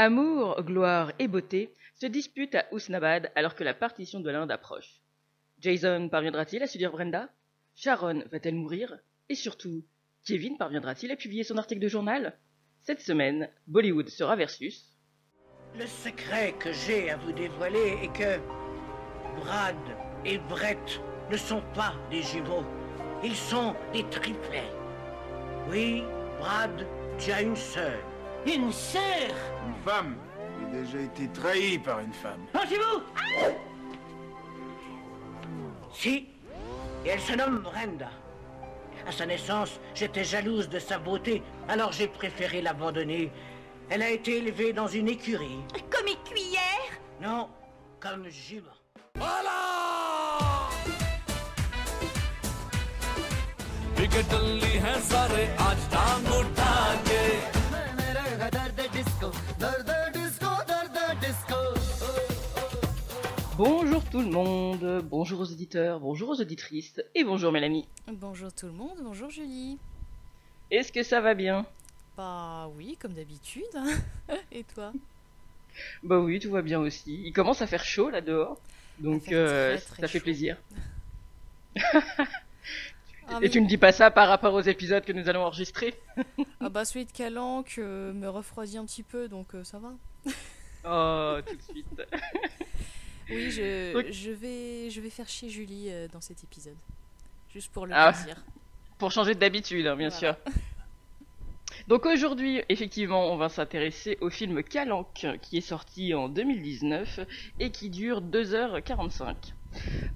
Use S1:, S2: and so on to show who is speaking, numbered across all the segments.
S1: Amour, gloire et beauté se disputent à Ousnabad alors que la partition de l'Inde approche. Jason parviendra-t-il à séduire Brenda? Sharon va-t-elle mourir? Et surtout, Kevin parviendra-t-il à publier son article de journal? Cette semaine, Bollywood sera versus.
S2: Le secret que j'ai à vous dévoiler est que Brad et Brett ne sont pas des jumeaux. Ils sont des triplets. Oui, Brad, tu as une sœur. Une sœur
S3: Une femme J'ai déjà été trahi par une femme.
S2: Pensez-vous Si, et elle se nomme Brenda. À sa naissance, j'étais jalouse de sa beauté, alors j'ai préféré l'abandonner. Elle a été élevée dans une écurie.
S4: Comme une cuillère
S2: Non, comme jument.
S5: विकेटल्ली हैं सारे आज टांग उठा
S1: Bonjour tout le monde, bonjour aux éditeurs, bonjour aux auditrices et bonjour Mélanie.
S6: Bonjour tout le monde, bonjour Julie.
S1: Est-ce que ça va bien?
S6: Bah oui, comme d'habitude. Et toi?
S1: Bah oui, tout va bien aussi. Il commence à faire chaud là dehors, donc
S6: fait
S1: euh,
S6: très, très
S1: ça fait plaisir.
S6: ah,
S1: Et tu ne dis pas ça par rapport aux épisodes que nous allons enregistrer?
S6: Ah bah celui de Calanque euh, me refroidit un petit peu, donc euh, ça va.
S1: Oh, tout de suite.
S6: Oui, je, vais, je vais faire chier Julie euh, dans cet épisode. Juste pour le
S1: Ah.
S6: plaisir.
S1: Pour changer d'habitude, hein, bien
S6: Voilà.
S1: sûr. Donc aujourd'hui, effectivement, on va s'intéresser au film Calanque, qui est sorti en 2019 et qui dure 2h45.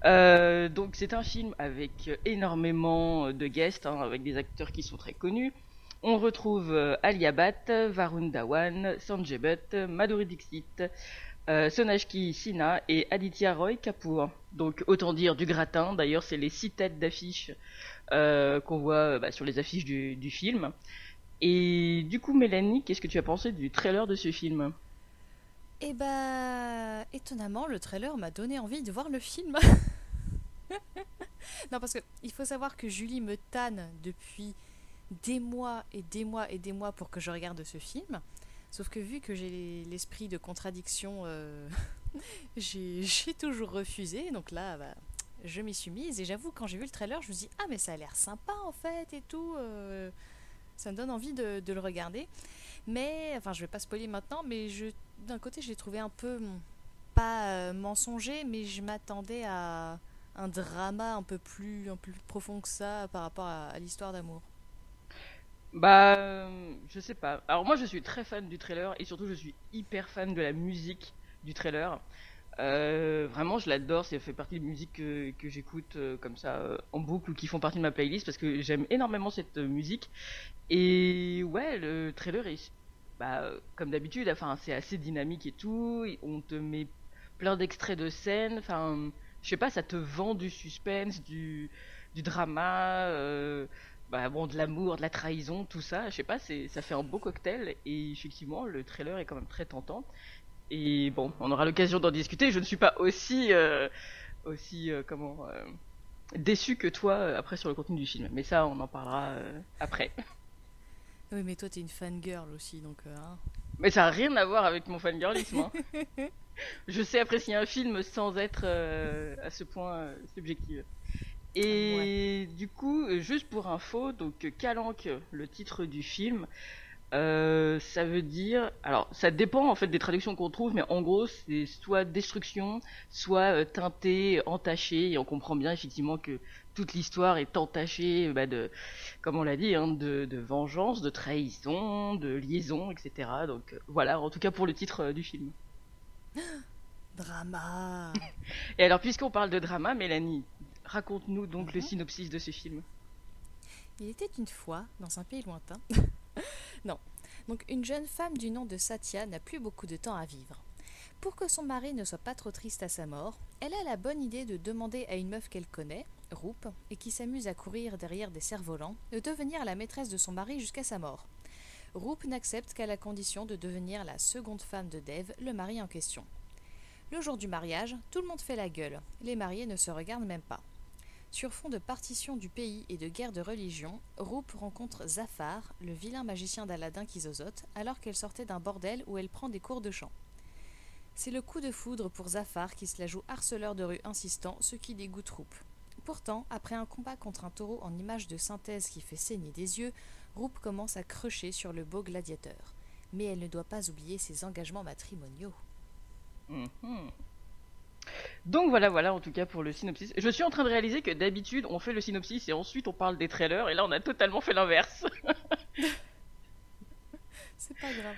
S1: Euh, donc c'est un film avec énormément de guests, hein, avec des acteurs qui sont très connus. On retrouve euh, Alia Bhatt, Varun Dhawan, Sanjay Butt, Madhuri Dixit, euh, Sinha et Aditya Roy Kapoor. Donc autant dire du gratin. D'ailleurs, c'est les six têtes d'affiche euh, qu'on voit euh, bah, sur les affiches du, film. Et du coup, Mélanie, qu'est-ce que tu as pensé du trailer de ce film?
S6: Et bah, étonnamment, le trailer m'a donné envie de voir le film. non, parce que il faut savoir que Julie me tanne depuis des mois et des mois et des mois pour que je regarde ce film. Sauf que vu que j'ai l'esprit de contradiction, euh, j'ai toujours refusé. Donc là, bah, je m'y suis mise. Et j'avoue, quand j'ai vu le trailer, je me suis dit, ah, mais ça a l'air sympa en fait et tout. euh, ça me donne envie de, le regarder. Mais, enfin, je vais pas spoiler maintenant, mais d'un côté, je l'ai trouvé un peu, hum, pas euh, mensonger, mais je m'attendais à un drama un peu plus, un peu plus profond que ça par rapport à l'histoire d'amour.
S1: Bah, euh, je sais pas. Alors moi, je suis très fan du trailer et surtout, je suis hyper fan de la musique du trailer. Euh, vraiment, je l'adore. Ça fait partie des musiques que, que j'écoute euh, comme ça en boucle ou qui font partie de ma playlist parce que j'aime énormément cette musique. Et ouais, le trailer est, bah, comme d'habitude, enfin, c'est assez dynamique et tout. On te met plein d'extraits de scènes. Enfin, je sais pas, ça te vend du suspense, du, du drama. Bah bon, de l'amour, de la trahison, tout ça, je sais pas, ça fait un beau cocktail et effectivement, le trailer est quand même très tentant. Et bon, on aura l'occasion d'en discuter. Je ne suis pas aussi, euh, aussi, euh, comment, euh, déçu que toi euh, après sur le contenu du film. Mais ça, on en parlera après.
S6: Oui, mais toi, t'es une fangirl aussi, donc. hein.
S1: Mais ça n'a rien à voir avec mon fangirlisme. Hein. je sais apprécier un film sans être à ce point subjective. Et du coup, euh, juste pour info, donc euh, Calanque, le titre du film, euh, ça veut dire, alors ça dépend en fait des traductions qu'on trouve, mais en gros c'est soit destruction, soit euh, teinté, entaché, et on comprend bien effectivement que toute l'histoire est entachée bah, de, comme on l'a dit, hein, de, de vengeance, de trahison, de liaison, etc. Donc euh, voilà, en tout cas pour le titre du film.
S6: Drama
S1: Et alors puisqu'on parle de drama, Mélanie, raconte-nous donc le
S6: Mhm.
S1: synopsis de ce film.
S6: Il était une fois, dans un pays lointain. non. Donc, une jeune femme du nom de Satya n'a plus beaucoup de temps à vivre. Pour que son mari ne soit pas trop triste à sa mort, elle a la bonne idée de demander à une meuf qu'elle connaît, Roop, et qui s'amuse à courir derrière des cerfs-volants, de devenir la maîtresse de son mari jusqu'à sa mort. Roop n'accepte qu'à la condition de devenir la seconde femme de Dev, le mari en question. Le jour du mariage, tout le monde fait la gueule. Les mariés ne se regardent même pas. Sur fond de partition du pays et de guerre de religion, Roupe rencontre Zafar, le vilain magicien d'Aladin qui zozote, alors qu'elle sortait d'un bordel où elle prend des cours de chant. C'est le coup de foudre pour Zafar qui se la joue harceleur de rue insistant, ce qui dégoûte Roupe. Pourtant, après un combat contre un taureau en image de synthèse qui fait saigner des yeux, Roupe commence à crocher sur le beau gladiateur. Mais elle ne doit pas oublier ses engagements matrimoniaux.
S1: Mhm. Donc voilà, voilà en tout cas pour le synopsis. Je suis en train de réaliser que d'habitude on fait le synopsis et ensuite on parle des trailers et là on a totalement fait l'inverse.
S6: C'est pas grave.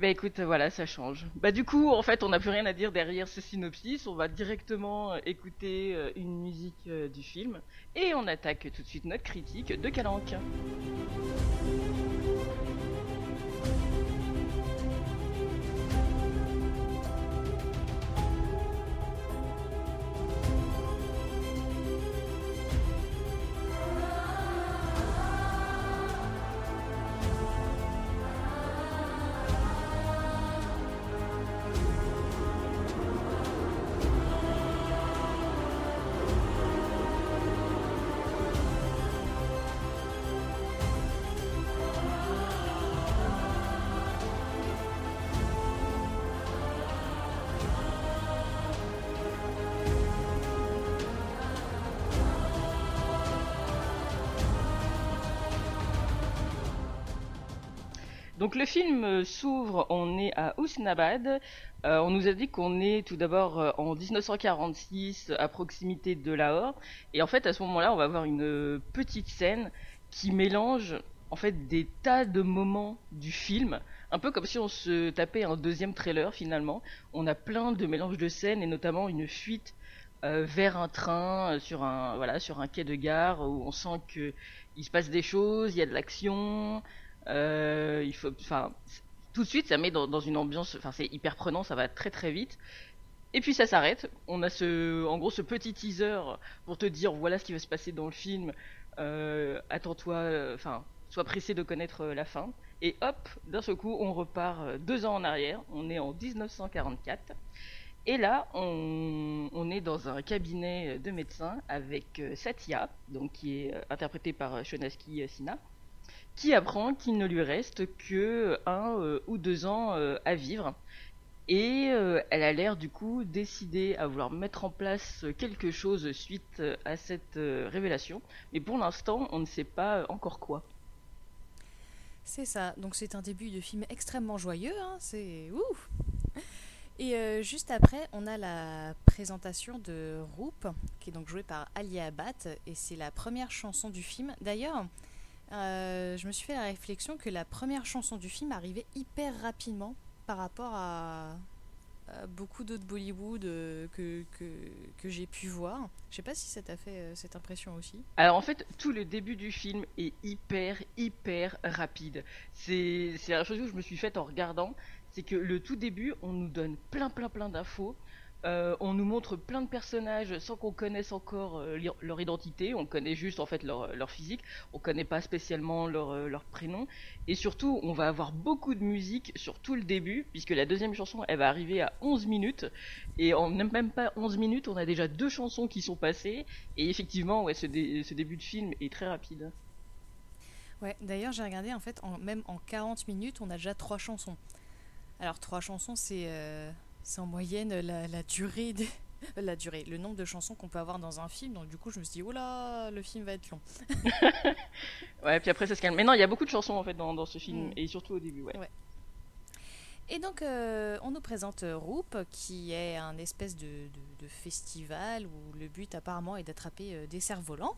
S1: Bah écoute, voilà, ça change. Bah du coup, en fait, on n'a plus rien à dire derrière ce synopsis. On va directement euh, écouter euh, une musique euh, du film et on attaque tout de suite notre critique de Calanque. Donc le film euh, s'ouvre, on est à Ousnabad. Euh, on nous a dit qu'on est tout d'abord euh, en 1946 à proximité de Lahore. Et en fait à ce moment-là on va avoir une petite scène qui mélange en fait des tas de moments du film. Un peu comme si on se tapait un deuxième trailer finalement. On a plein de mélanges de scènes et notamment une fuite vers un train sur un voilà sur un quai de gare où on sent que il se passe des choses, il y a de l'action, euh, tout de suite, ça met dans, une ambiance, enfin, c'est hyper prenant, ça va très très vite. Et puis ça s'arrête. On a ce, en gros, ce petit teaser pour te dire voilà ce qui va se passer dans le film. Euh, Attends-toi, enfin, sois pressé de connaître euh, la fin. Et hop, d'un seul coup, on repart deux ans en arrière. On est en 1944. Et là, on, est dans un cabinet de médecins avec Satya, donc qui est interprétée par Shonaski Sinha qui apprend qu'il ne lui reste que un euh, ou deux ans euh, à vivre. Et euh, elle a l'air du coup décidée à vouloir mettre en place quelque chose suite à cette révélation. Mais pour l'instant, on ne sait pas encore quoi.
S6: C'est ça, donc c'est un début de film extrêmement joyeux, hein, c'est ouf Et juste après, on a la présentation de Roop, qui est donc jouée par Alia Abad, et c'est la première chanson du film. D'ailleurs, euh, je me suis fait la réflexion que la première chanson du film arrivait hyper rapidement par rapport à, beaucoup d'autres Bollywood euh, que, que, que j'ai pu voir. Je sais pas si ça t'a fait euh, cette impression aussi.
S1: Alors en fait, tout le début du film est hyper, hyper rapide. C'est la chose que je me suis faite en regardant, c'est que le tout début, on nous donne plein, plein, plein d'infos. Euh, on nous montre plein de personnages sans qu'on connaisse encore euh, leur identité. On connaît juste en fait leur, physique. On connaît pas spécialement leur, euh, prénom. Et surtout, on va avoir beaucoup de musique sur tout le début, puisque la deuxième chanson, elle va arriver à 11 minutes. Et en même pas 11 minutes, on a déjà deux chansons qui sont passées. Et effectivement, ouais, ce, dé- ce début de film est très rapide.
S6: Ouais, d'ailleurs, j'ai regardé, en fait, même en 40 minutes, on a déjà trois chansons. Alors, trois chansons, c'est euh, c'est en moyenne la, la durée des... La durée, le nombre de chansons qu'on peut avoir dans un film. Donc, du coup, je me suis dit, là, le film va être long.
S1: Ouais, puis après ça se calme. Mais non, il y a beaucoup de chansons en fait dans, dans ce film,
S6: Mm.
S1: et surtout au début, ouais.
S6: Et donc, euh, on nous présente euh, Roop, qui est un espèce de, de- de festival où le but apparemment est d'attraper euh, des cerfs-volants.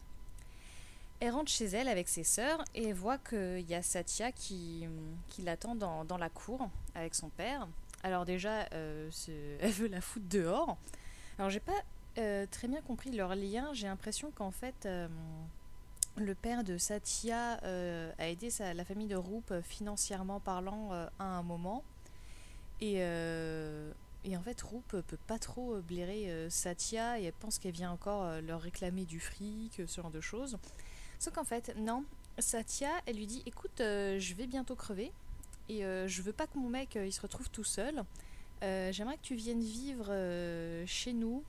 S6: Elle rentre chez elle avec ses sœurs et voit qu'il y a Satya qui, qui l'attend dans, dans la cour avec son père. Alors déjà, euh, elle veut la foutre dehors. Alors j'ai pas euh, très bien compris leur lien. J'ai l'impression qu'en fait, euh, le père de Satya a aidé la famille de Roop financièrement parlant à un moment. Et, en fait, Roop peut pas trop blairer Satya et elle pense qu'elle vient encore leur réclamer du fric, ce genre de choses. Sauf qu'en fait, non. Satya, elle lui dit Écoute, je vais bientôt crever et euh, je veux pas que mon mec euh, il se retrouve tout seul. Euh, J'aimerais que tu viennes vivre chez nous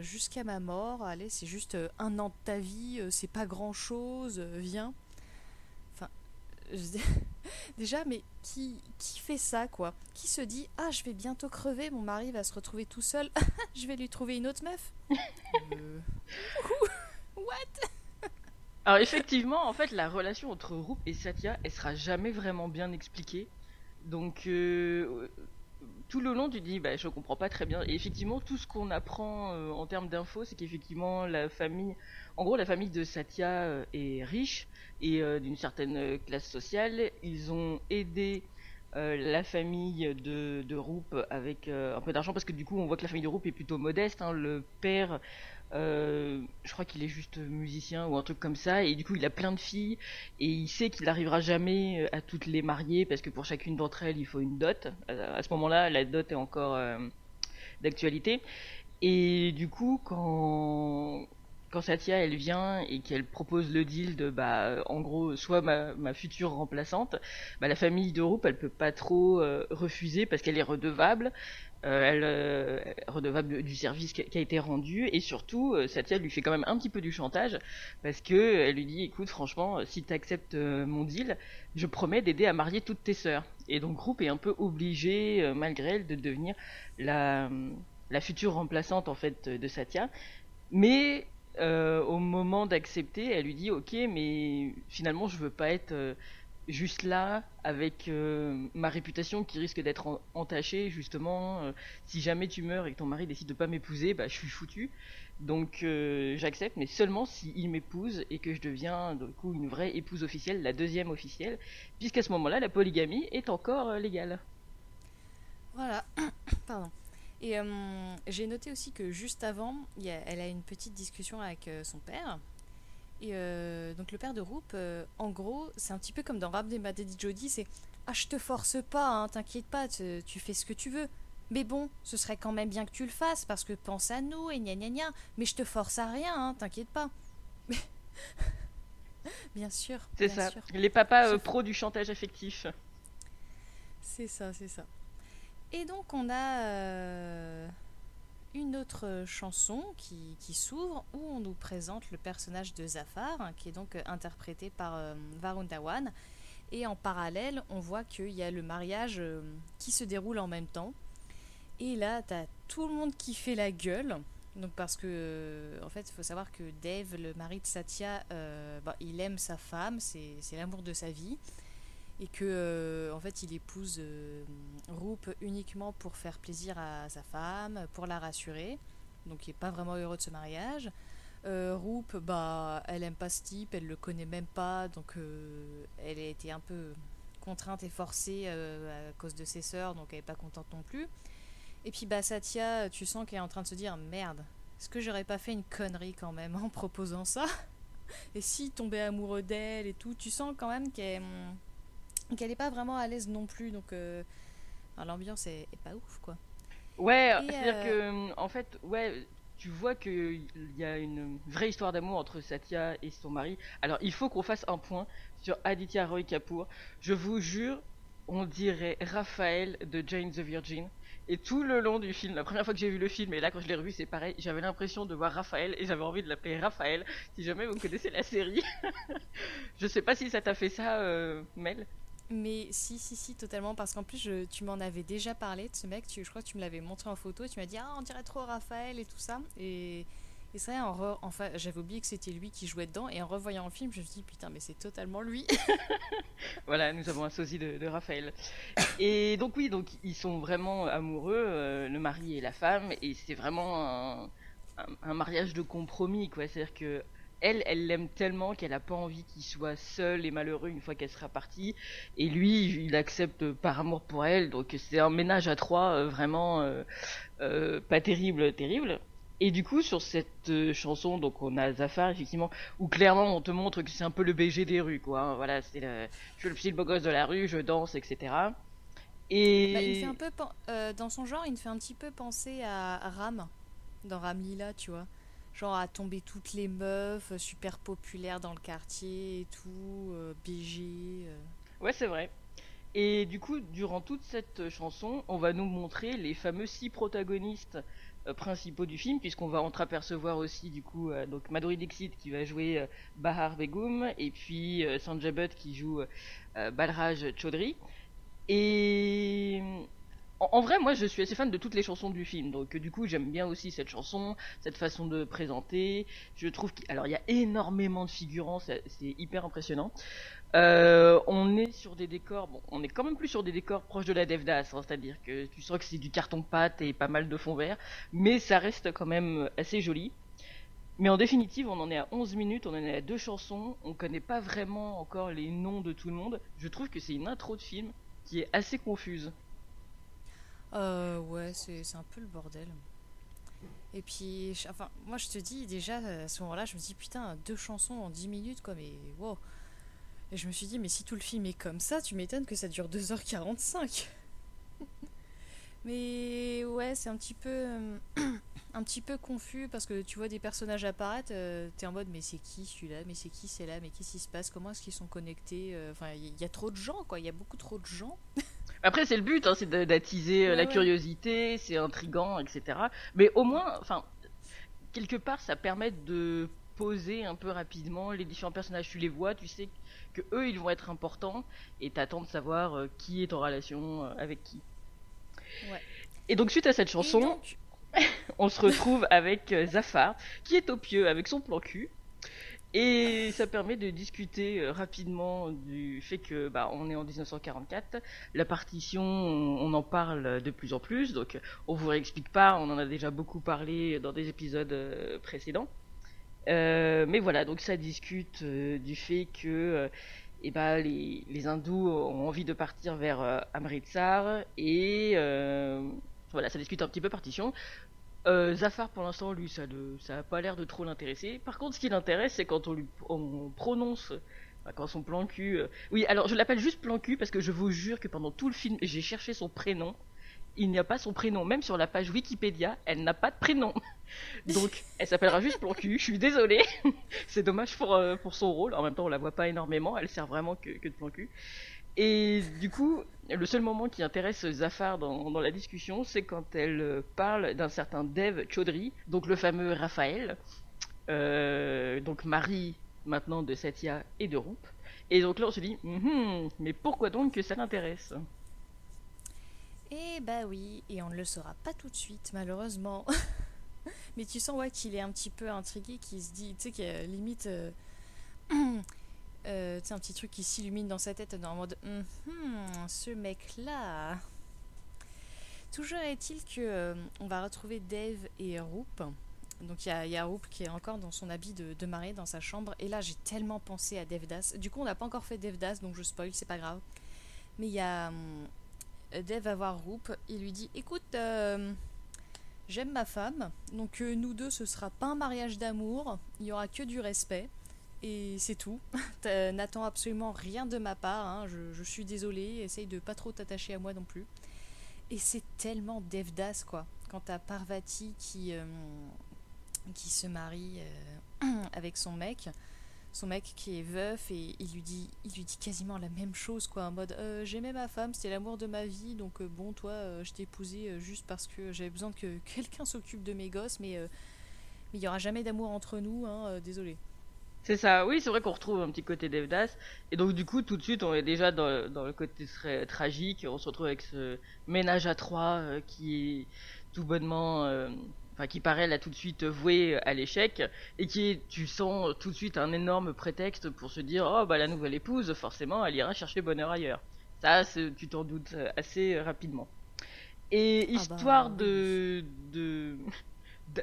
S6: jusqu'à ma mort. Allez, c'est juste un an de ta vie, c'est pas grand chose, viens. Enfin, je- déjà, mais qui, qui fait ça, quoi? Qui se dit Ah, je vais bientôt crever, mon mari va se retrouver tout seul, je vais lui trouver une autre meuf Euh, What?
S1: Alors effectivement, en fait, la relation entre Roop et Satya, elle sera jamais vraiment bien expliquée. Donc euh, tout le long, tu dis, bah, je comprends pas très bien. Et effectivement, tout ce qu'on apprend euh, en termes d'infos, c'est qu'effectivement, la famille, en gros, la famille de Satya euh, est riche et d'une certaine classe sociale. Ils ont aidé la famille de, de avec un peu d'argent parce que du coup, on voit que la famille de Roop est plutôt modeste. hein. Le père euh, je crois qu'il est juste musicien ou un truc comme ça, et du coup il a plein de filles, et il sait qu'il n'arrivera jamais euh, à toutes les marier parce que pour chacune d'entre elles il faut une dot. À ce moment-là, la dot est encore euh, d'actualité. Et du coup, quand quand Satya elle vient et qu'elle propose le deal de bah en gros soit ma, ma future remplaçante, bah la famille de Roop elle peut pas trop refuser parce qu'elle est redevable. Euh, elle euh, est redevable du service qui a, été rendu. Et surtout euh, Satya lui fait quand même un petit peu du chantage parce que euh, elle lui dit écoute franchement euh, si tu acceptes mon deal je promets d'aider à marier toutes tes sœurs. Et donc Groupe est un peu obligé euh, malgré elle de devenir la la future remplaçante en fait de Satya. Mais euh, au moment d'accepter elle lui dit ok mais finalement je veux pas être euh, juste là avec euh, ma réputation qui risque d'être en- entachée justement euh, si jamais tu meurs et que ton mari décide de pas m'épouser bah je suis foutu donc euh, j'accepte mais seulement s'il m'épouse et que je deviens du coup une vraie épouse officielle la deuxième officielle puisqu'à ce moment-là la polygamie est encore légale
S6: Voilà, pardon. Et j'ai noté aussi que juste avant, y a- elle a une petite discussion avec son père. Et euh, donc le père de Roop, euh, en gros, c'est un petit peu comme dans Rap des Daddy Jody, c'est Ah, je te force pas, hein, t'inquiète pas, tu, fais ce que tu veux. Mais bon, ce serait quand même bien que tu le fasses parce que pense à nous et gna gna gna. Mais je te force à rien, hein, t'inquiète pas. Bien sûr.
S1: c'est ça
S6: sûr.
S1: les papas euh, du chantage affectif
S6: C'est ça, c'est ça. Et donc on a euh, une autre chanson qui, qui s'ouvre où on nous présente le personnage de Zafar, hein, qui est donc euh, interprété par euh, Varun Dhawan. Et en parallèle, on voit qu'il y a le mariage euh, qui se déroule en même temps. Et là, t'as tout le monde qui fait la gueule. Donc parce que, en fait, il faut savoir que Dave, le mari de Satya, bah, il aime sa femme, c'est l'amour de sa vie et que euh, en fait il épouse euh, uniquement pour faire plaisir à sa femme, pour la rassurer. Donc il est pas vraiment heureux de ce mariage. Euh, bah, elle aime pas ce type, elle le connaît même pas, donc euh, elle a été un peu contrainte et forcée euh, à cause de ses sœurs, donc elle est pas contente non plus. Et puis bah Satya, tu sens qu'elle est en train de se dire merde, est-ce que j'aurais pas fait une connerie quand même en proposant ça? Et si tombait amoureux d'elle et tout, tu sens quand même qu'elle hum, qu'elle est pas vraiment à l'aise non plus, donc euh, l'ambiance est, est pas ouf quoi.
S1: Ouais, c'est-à-dire
S6: euh,
S1: que, en fait, ouais, tu vois qu'il y a une vraie histoire d'amour entre Satya et son mari. Alors, il faut qu'on fasse un point sur Aditya Roy Kapoor. Je vous jure, on dirait Raphaël de Jane the Virgin. Et tout le long du film, la première fois que j'ai vu le film, et là quand je l'ai revu, c'est pareil, j'avais l'impression de voir Raphaël et j'avais envie de l'appeler Raphaël. Si jamais vous connaissez la série, je sais pas si ça t'a fait ça, euh, Mel.
S6: Mais si, si, si, totalement, parce qu'en plus, tu m'en avais déjà parlé de ce mec, je crois que tu me l'avais montré en photo, et tu m'as dit, ah, on dirait trop Raphaël et tout ça. Et, c'est vrai, en enfin, j'avais oublié que c'était lui qui jouait dedans, et en revoyant le film, je me suis dit, putain, mais c'est totalement lui.
S1: Voilà, nous avons un sosie de, Raphaël. Et donc oui, donc ils sont vraiment amoureux, euh, le mari et la femme, et c'est vraiment un, un- un mariage de compromis, quoi. C'est-à-dire que elle, elle l'aime tellement qu'elle a pas envie qu'il soit seul et malheureux une fois qu'elle sera partie, et lui, il accepte par amour pour elle. Donc c'est un ménage à trois, euh, vraiment euh, euh, pas terrible, terrible. Et du coup, sur cette chanson, donc on a Zafar, effectivement, où clairement on te montre que c'est un peu le BG des rues, quoi. hein. Voilà, c'est le, je suis le petit beau gosse de la rue, je danse, etc. Et
S6: Bah, il fait un peu, dans son genre, il me fait un petit peu penser à, à Ram, dans Ram Lila, tu vois. Genre à tomber toutes les meufs, euh, super populaires dans le quartier et tout, euh, BG. euh.
S1: ouais, c'est vrai. Et du coup, durant toute cette chanson, on va nous montrer les fameux six protagonistes principaux du film, puisqu'on va entreapercevoir aussi du coup donc Madhuri Dixit qui va jouer Bahar Begum et puis Sanjay Butt qui joue Balraj Chaudhry. Et en, vrai, moi je suis assez fan de toutes les chansons du film, donc du coup j'aime bien aussi cette chanson, cette façon de présenter. Je trouve qu'il alors il y a énormément de figurants, c'est hyper impressionnant. Euh, on est sur des décors, bon, on est quand même plus sur des décors proches de la Devdas, hein, c'est-à-dire que tu sens que c'est du carton-pâte et pas mal de fond vert, mais ça reste quand même assez joli. Mais en définitive, on en est à 11 minutes, on en est à deux chansons, on connaît pas vraiment encore les noms de tout le monde. Je trouve que c'est une intro de film qui est assez confuse.
S6: Euh, ouais, c'est un peu le bordel. Et puis, enfin, moi je te dis déjà à ce moment-là, je me dis putain, deux chansons en 10 minutes quoi, mais wow. Et je me suis dit, mais si tout le film est comme ça, tu m'étonnes que ça dure 2h45. mais ouais, c'est un petit peu. euh, un petit peu confus parce que tu vois des personnages apparaître, euh, t'es en mode mais c'est qui celui-là, mais c'est qui c'est là, mais qu'est-ce qui se passe, comment est-ce qu'ils sont connectés, euh, enfin il y a trop de gens quoi, il y a beaucoup trop de gens.
S1: Après, c'est le but, hein, c'est d'attiser euh,
S6: Ouais,
S1: la
S6: ouais.
S1: curiosité, c'est intrigant, etc. Mais au moins, enfin, quelque part, ça permet de poser un peu rapidement les différents personnages. Tu les vois, tu sais que eux, ils vont être importants, et t'attends de savoir euh, qui est en relation euh, avec qui.
S6: Ouais.
S1: Et donc, suite à cette
S6: Et
S1: chanson,
S6: donc,
S1: on se retrouve avec euh, Zafar, qui est au pieu avec son plan cul. Et ça permet de discuter euh, rapidement du fait que bah, on est en 1944, la partition, on, en parle de plus en plus, donc on vous réexplique pas, on en a déjà beaucoup parlé dans des épisodes euh, précédents. Euh, mais voilà, donc ça discute euh, du fait que eh ben, les, les hindous ont envie de partir vers Amritsar. Et voilà, ça discute un petit peu partition. Euh, Zafar, pour l'instant, lui, ça ne, ça a pas l'air de trop l'intéresser. Par contre, ce qui l'intéresse, c'est quand on lui, on prononce, enfin, quand son plan cul. euh, Oui, alors je l'appelle juste plan cul parce que je vous jure que pendant tout le film, j'ai cherché son prénom. Il n'y a pas son prénom, même sur la page Wikipédia, elle n'a pas de prénom. Donc, elle s'appellera juste plan cul. Je suis désolée. c'est dommage pour euh, pour son rôle. En même temps, on la voit pas énormément. Elle sert vraiment que, que de plan cul. Et du coup, le seul moment qui intéresse Zafar dans, la discussion, c'est quand elle euh, parle d'un certain Dev Chaudhry, donc le fameux Raphaël, euh, donc mari maintenant de Satya et de Roop. Et donc là, on se dit, Mhm, mais pourquoi donc que ça l'intéresse?
S6: Eh bah oui, et on ne le saura pas tout de suite, malheureusement. Mais tu sens ouais, qu'il est un petit peu intrigué, qu'il se dit, tu sais, qu'il y a limite euh, euh, un petit truc qui s'illumine dans sa tête, en mode Mhm, ce mec-là. Toujours est-il que euh, on va retrouver Dave et Roop. Donc il y a, Roop qui est encore dans son habit de, de dans sa chambre. Et là, j'ai tellement pensé à Devdas. Du coup, on n'a pas encore fait Devdas, donc je spoil, c'est pas grave. Mais il y a. hum, Dave va voir Roop, il lui dit Écoute, euh, j'aime ma femme, donc euh, nous deux, ce sera pas un mariage d'amour, il y aura que du respect, et c'est tout. N'attends absolument rien de ma part, hein, je, suis désolée, essaye de pas trop t'attacher à moi non plus. Et c'est tellement Devdas, quoi. Quand t'as Parvati qui, euh, qui se marie euh, avec son mec, son mec qui est veuf et il lui dit quasiment la même chose quoi en mode euh, j'aimais ma femme c'était l'amour de ma vie donc bon toi je t'ai épousé euh, juste parce que j'avais besoin que quelqu'un s'occupe de mes gosses mais il y aura jamais d'amour entre nous hein, désolé
S1: C'est ça, oui, c'est vrai qu'on retrouve un petit côté Devdas. Et donc, du coup, tout de suite, on est déjà dans, dans le côté très tragique. On se retrouve avec ce ménage à trois euh, qui est tout bonnement. euh, Enfin, qui paraît là tout de suite voué à l'échec. Et qui est, tu sens tout de suite un énorme prétexte pour se dire Oh, bah, la nouvelle épouse, forcément, elle ira chercher bonheur ailleurs. Ça, tu t'en doutes euh, assez rapidement. Et
S6: Ah bah,
S1: histoire
S6: oui.
S1: de. de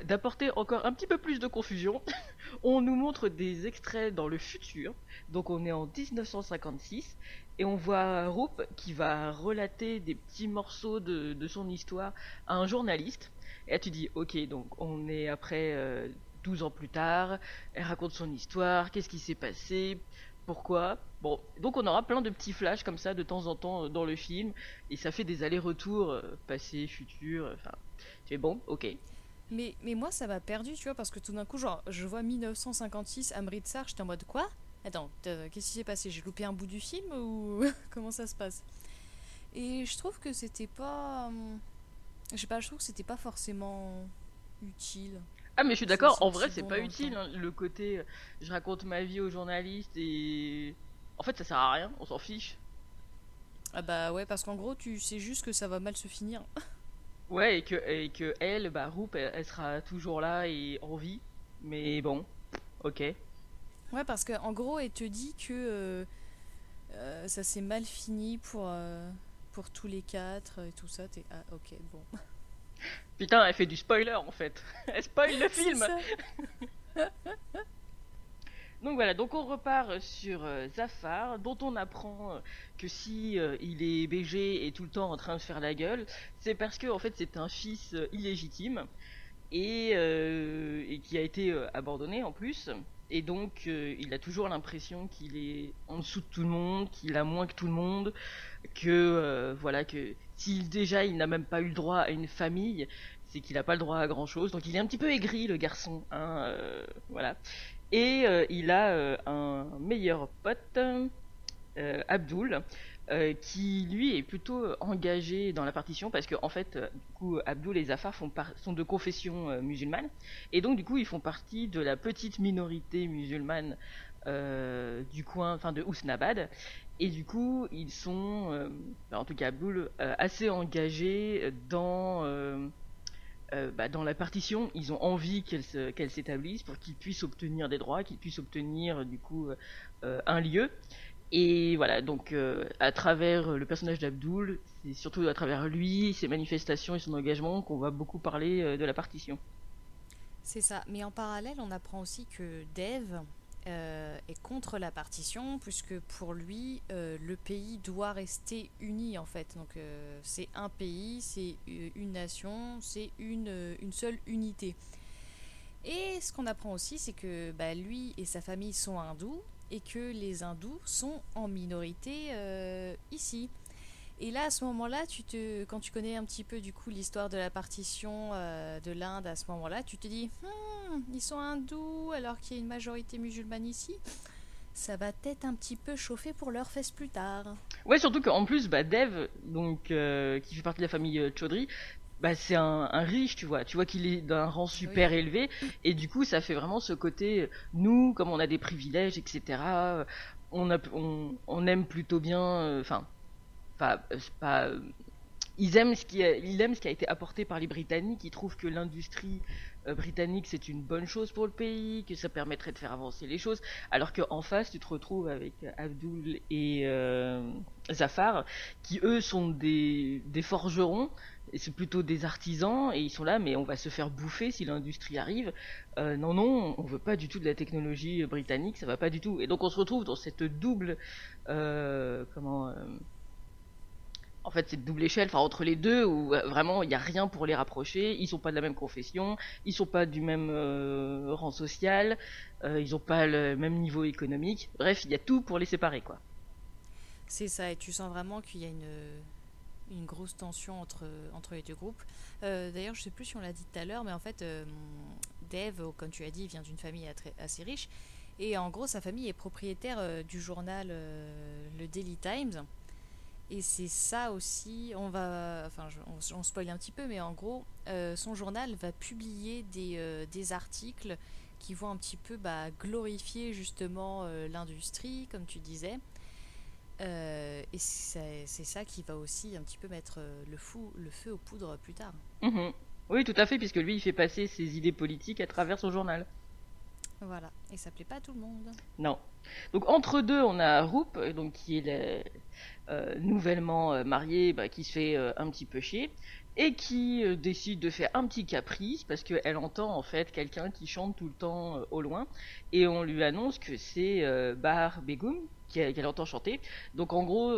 S1: d'apporter encore un petit peu plus de confusion, on nous montre des extraits dans le futur. Donc on est en 1956 et on voit Roop qui va relater des petits morceaux de, de son histoire à un journaliste. Et là tu dis ok donc on est après euh, 12 ans plus tard, elle raconte son histoire, qu'est-ce qui s'est passé, pourquoi? Bon donc on aura plein de petits flashs comme ça de temps en temps euh, dans le film et ça fait des allers-retours euh, passé, futur, enfin c'est bon ok.
S6: Mais mais moi ça m'a perdu tu vois parce que tout d'un coup genre je vois 1956 Amritsar j'étais en mode quoi? Attends qu'est-ce qui s'est passé? J'ai loupé un bout du film ou comment ça se passe? Et je trouve que c'était pas hum, je sais pas je trouve que c'était pas forcément utile.
S1: Ah mais je suis d'accord, en vrai c'est
S6: bon
S1: pas utile, hein, le côté euh, je raconte ma vie aux journalistes et... En fait ça sert à rien, on s'en fiche.
S6: Ah bah ouais, parce qu'en gros, tu sais juste que ça va mal se finir.
S1: Ouais, et que, et que elle, bah Roop, elle, elle sera toujours là et en vie. Mais bon, ok.
S6: Ouais, parce qu'en gros, elle te dit que euh, euh, ça s'est mal fini pour, euh, pour tous les quatre et tout ça. T'es ah ok bon.
S1: Putain, elle fait du spoiler en fait. Elle spoil le film. Donc voilà, donc on repart sur euh, Zafar, dont on apprend euh, que si euh, il est BG et tout le temps en train de faire la gueule, c'est parce que en fait c'est un fils euh, illégitime et, euh, qui a été euh, abandonné en plus. Et donc euh, il a toujours l'impression qu'il est en dessous de tout le monde, qu'il a moins que tout le monde, que euh, voilà que s'il déjà il n'a même pas eu le droit à une famille, c'est qu'il n'a pas le droit à grand chose. Donc il est un petit peu aigri le garçon, hein, euh, voilà. Et euh, il a euh, un meilleur pote, euh, Abdul, qui lui est plutôt engagé dans la partition parce que en fait, du coup, Abdul et Zafar sont de confession musulmane et donc du coup ils font partie de la petite minorité musulmane du coin, enfin de Ousnabad. Et du coup, ils sont, euh, en tout cas Abdul, assez engagés dans euh, euh, bah, dans la partition, ils ont envie qu'elle se- qu'elle s'établisse pour qu'ils puissent obtenir des droits, qu'ils puissent obtenir du coup euh, un lieu. Et voilà, donc euh, à travers le personnage d'Abdul, c'est surtout à travers lui, ses manifestations et son engagement qu'on va beaucoup parler euh, de la partition.
S6: C'est ça. Mais en parallèle, on apprend aussi que Dev euh, est contre la partition, puisque pour lui, euh, le pays doit rester uni en fait. Donc euh, c'est un pays, c'est une nation, c'est une, une seule unité. Et ce qu'on apprend aussi, c'est que bah, lui et sa famille sont hindous et que les hindous sont en minorité ici. Et là, à ce moment-là, tu te, quand tu connais un petit peu du coup l'histoire de la partition euh, de l'Inde, à ce moment-là, tu te dis, Hmm, ils sont hindous alors qu'il y a une majorité musulmane ici. Ça va peut-être un petit peu chauffer pour leur fesse plus tard.
S1: Ouais, surtout qu'en plus, bah, Dev, donc euh, qui fait partie de la famille euh, Chaudhry, bah, c'est un, un riche, tu vois. Tu vois qu'il est d'un rang super élevé, et du coup, ça fait vraiment ce côté, nous, comme on a des privilèges, etc. On, a, on, on aime plutôt bien, enfin, euh, c'est pas, euh, ils aiment ce qui, a, ils aiment ce qui a été apporté par les Britanniques. Ils trouvent que l'industrie euh, britannique c'est une bonne chose pour le pays, que ça permettrait de faire avancer les choses. Alors qu'en face, tu te retrouves avec Abdul et euh, Zafar, qui eux sont des, des forgerons, c'est plutôt des artisans, et ils sont là, mais on va se faire bouffer si l'industrie arrive. Non, non, on veut pas du tout de la technologie britannique, ça va pas du tout. Et donc on se retrouve dans cette double, comment, en fait, cette double échelle, enfin entre les deux, où euh, vraiment il n'y a rien pour les rapprocher. Ils sont pas de la même confession, ils sont pas du même euh, rang social, euh, ils ont pas le même niveau économique. Bref, il y a tout pour les séparer, quoi.
S6: C'est ça, et tu sens vraiment qu'il y a une, grosse tension entre, entre les deux groupes. D'ailleurs, je sais plus si on l'a dit tout à l'heure, mais en fait, Dave, comme tu as dit, vient d'une famille assez riche. Et en gros, sa famille est propriétaire du journal le Daily Times. Et c'est ça aussi, on va, enfin, je- on, on spoil un petit peu, mais en gros, euh, son journal va publier des, euh, des articles qui vont un petit peu bah, glorifier justement euh, l'industrie, comme tu disais. Et c'est ça qui va aussi un petit peu mettre le, fou, le feu aux poudres plus tard.
S1: Mhm. Oui, tout à fait, puisque lui, il fait passer ses idées politiques à travers son journal.
S6: Voilà. Et ça plaît pas à tout le monde.
S1: Non. Donc entre deux, on a Roop, donc qui est la- euh, nouvellement euh, mariée, bah, qui se fait euh, un petit peu chier et qui décide de faire un petit caprice parce qu'elle entend en fait quelqu'un qui chante tout le temps au loin et on lui annonce que c'est Bahar Begum qu'elle entend chanter. Donc en gros,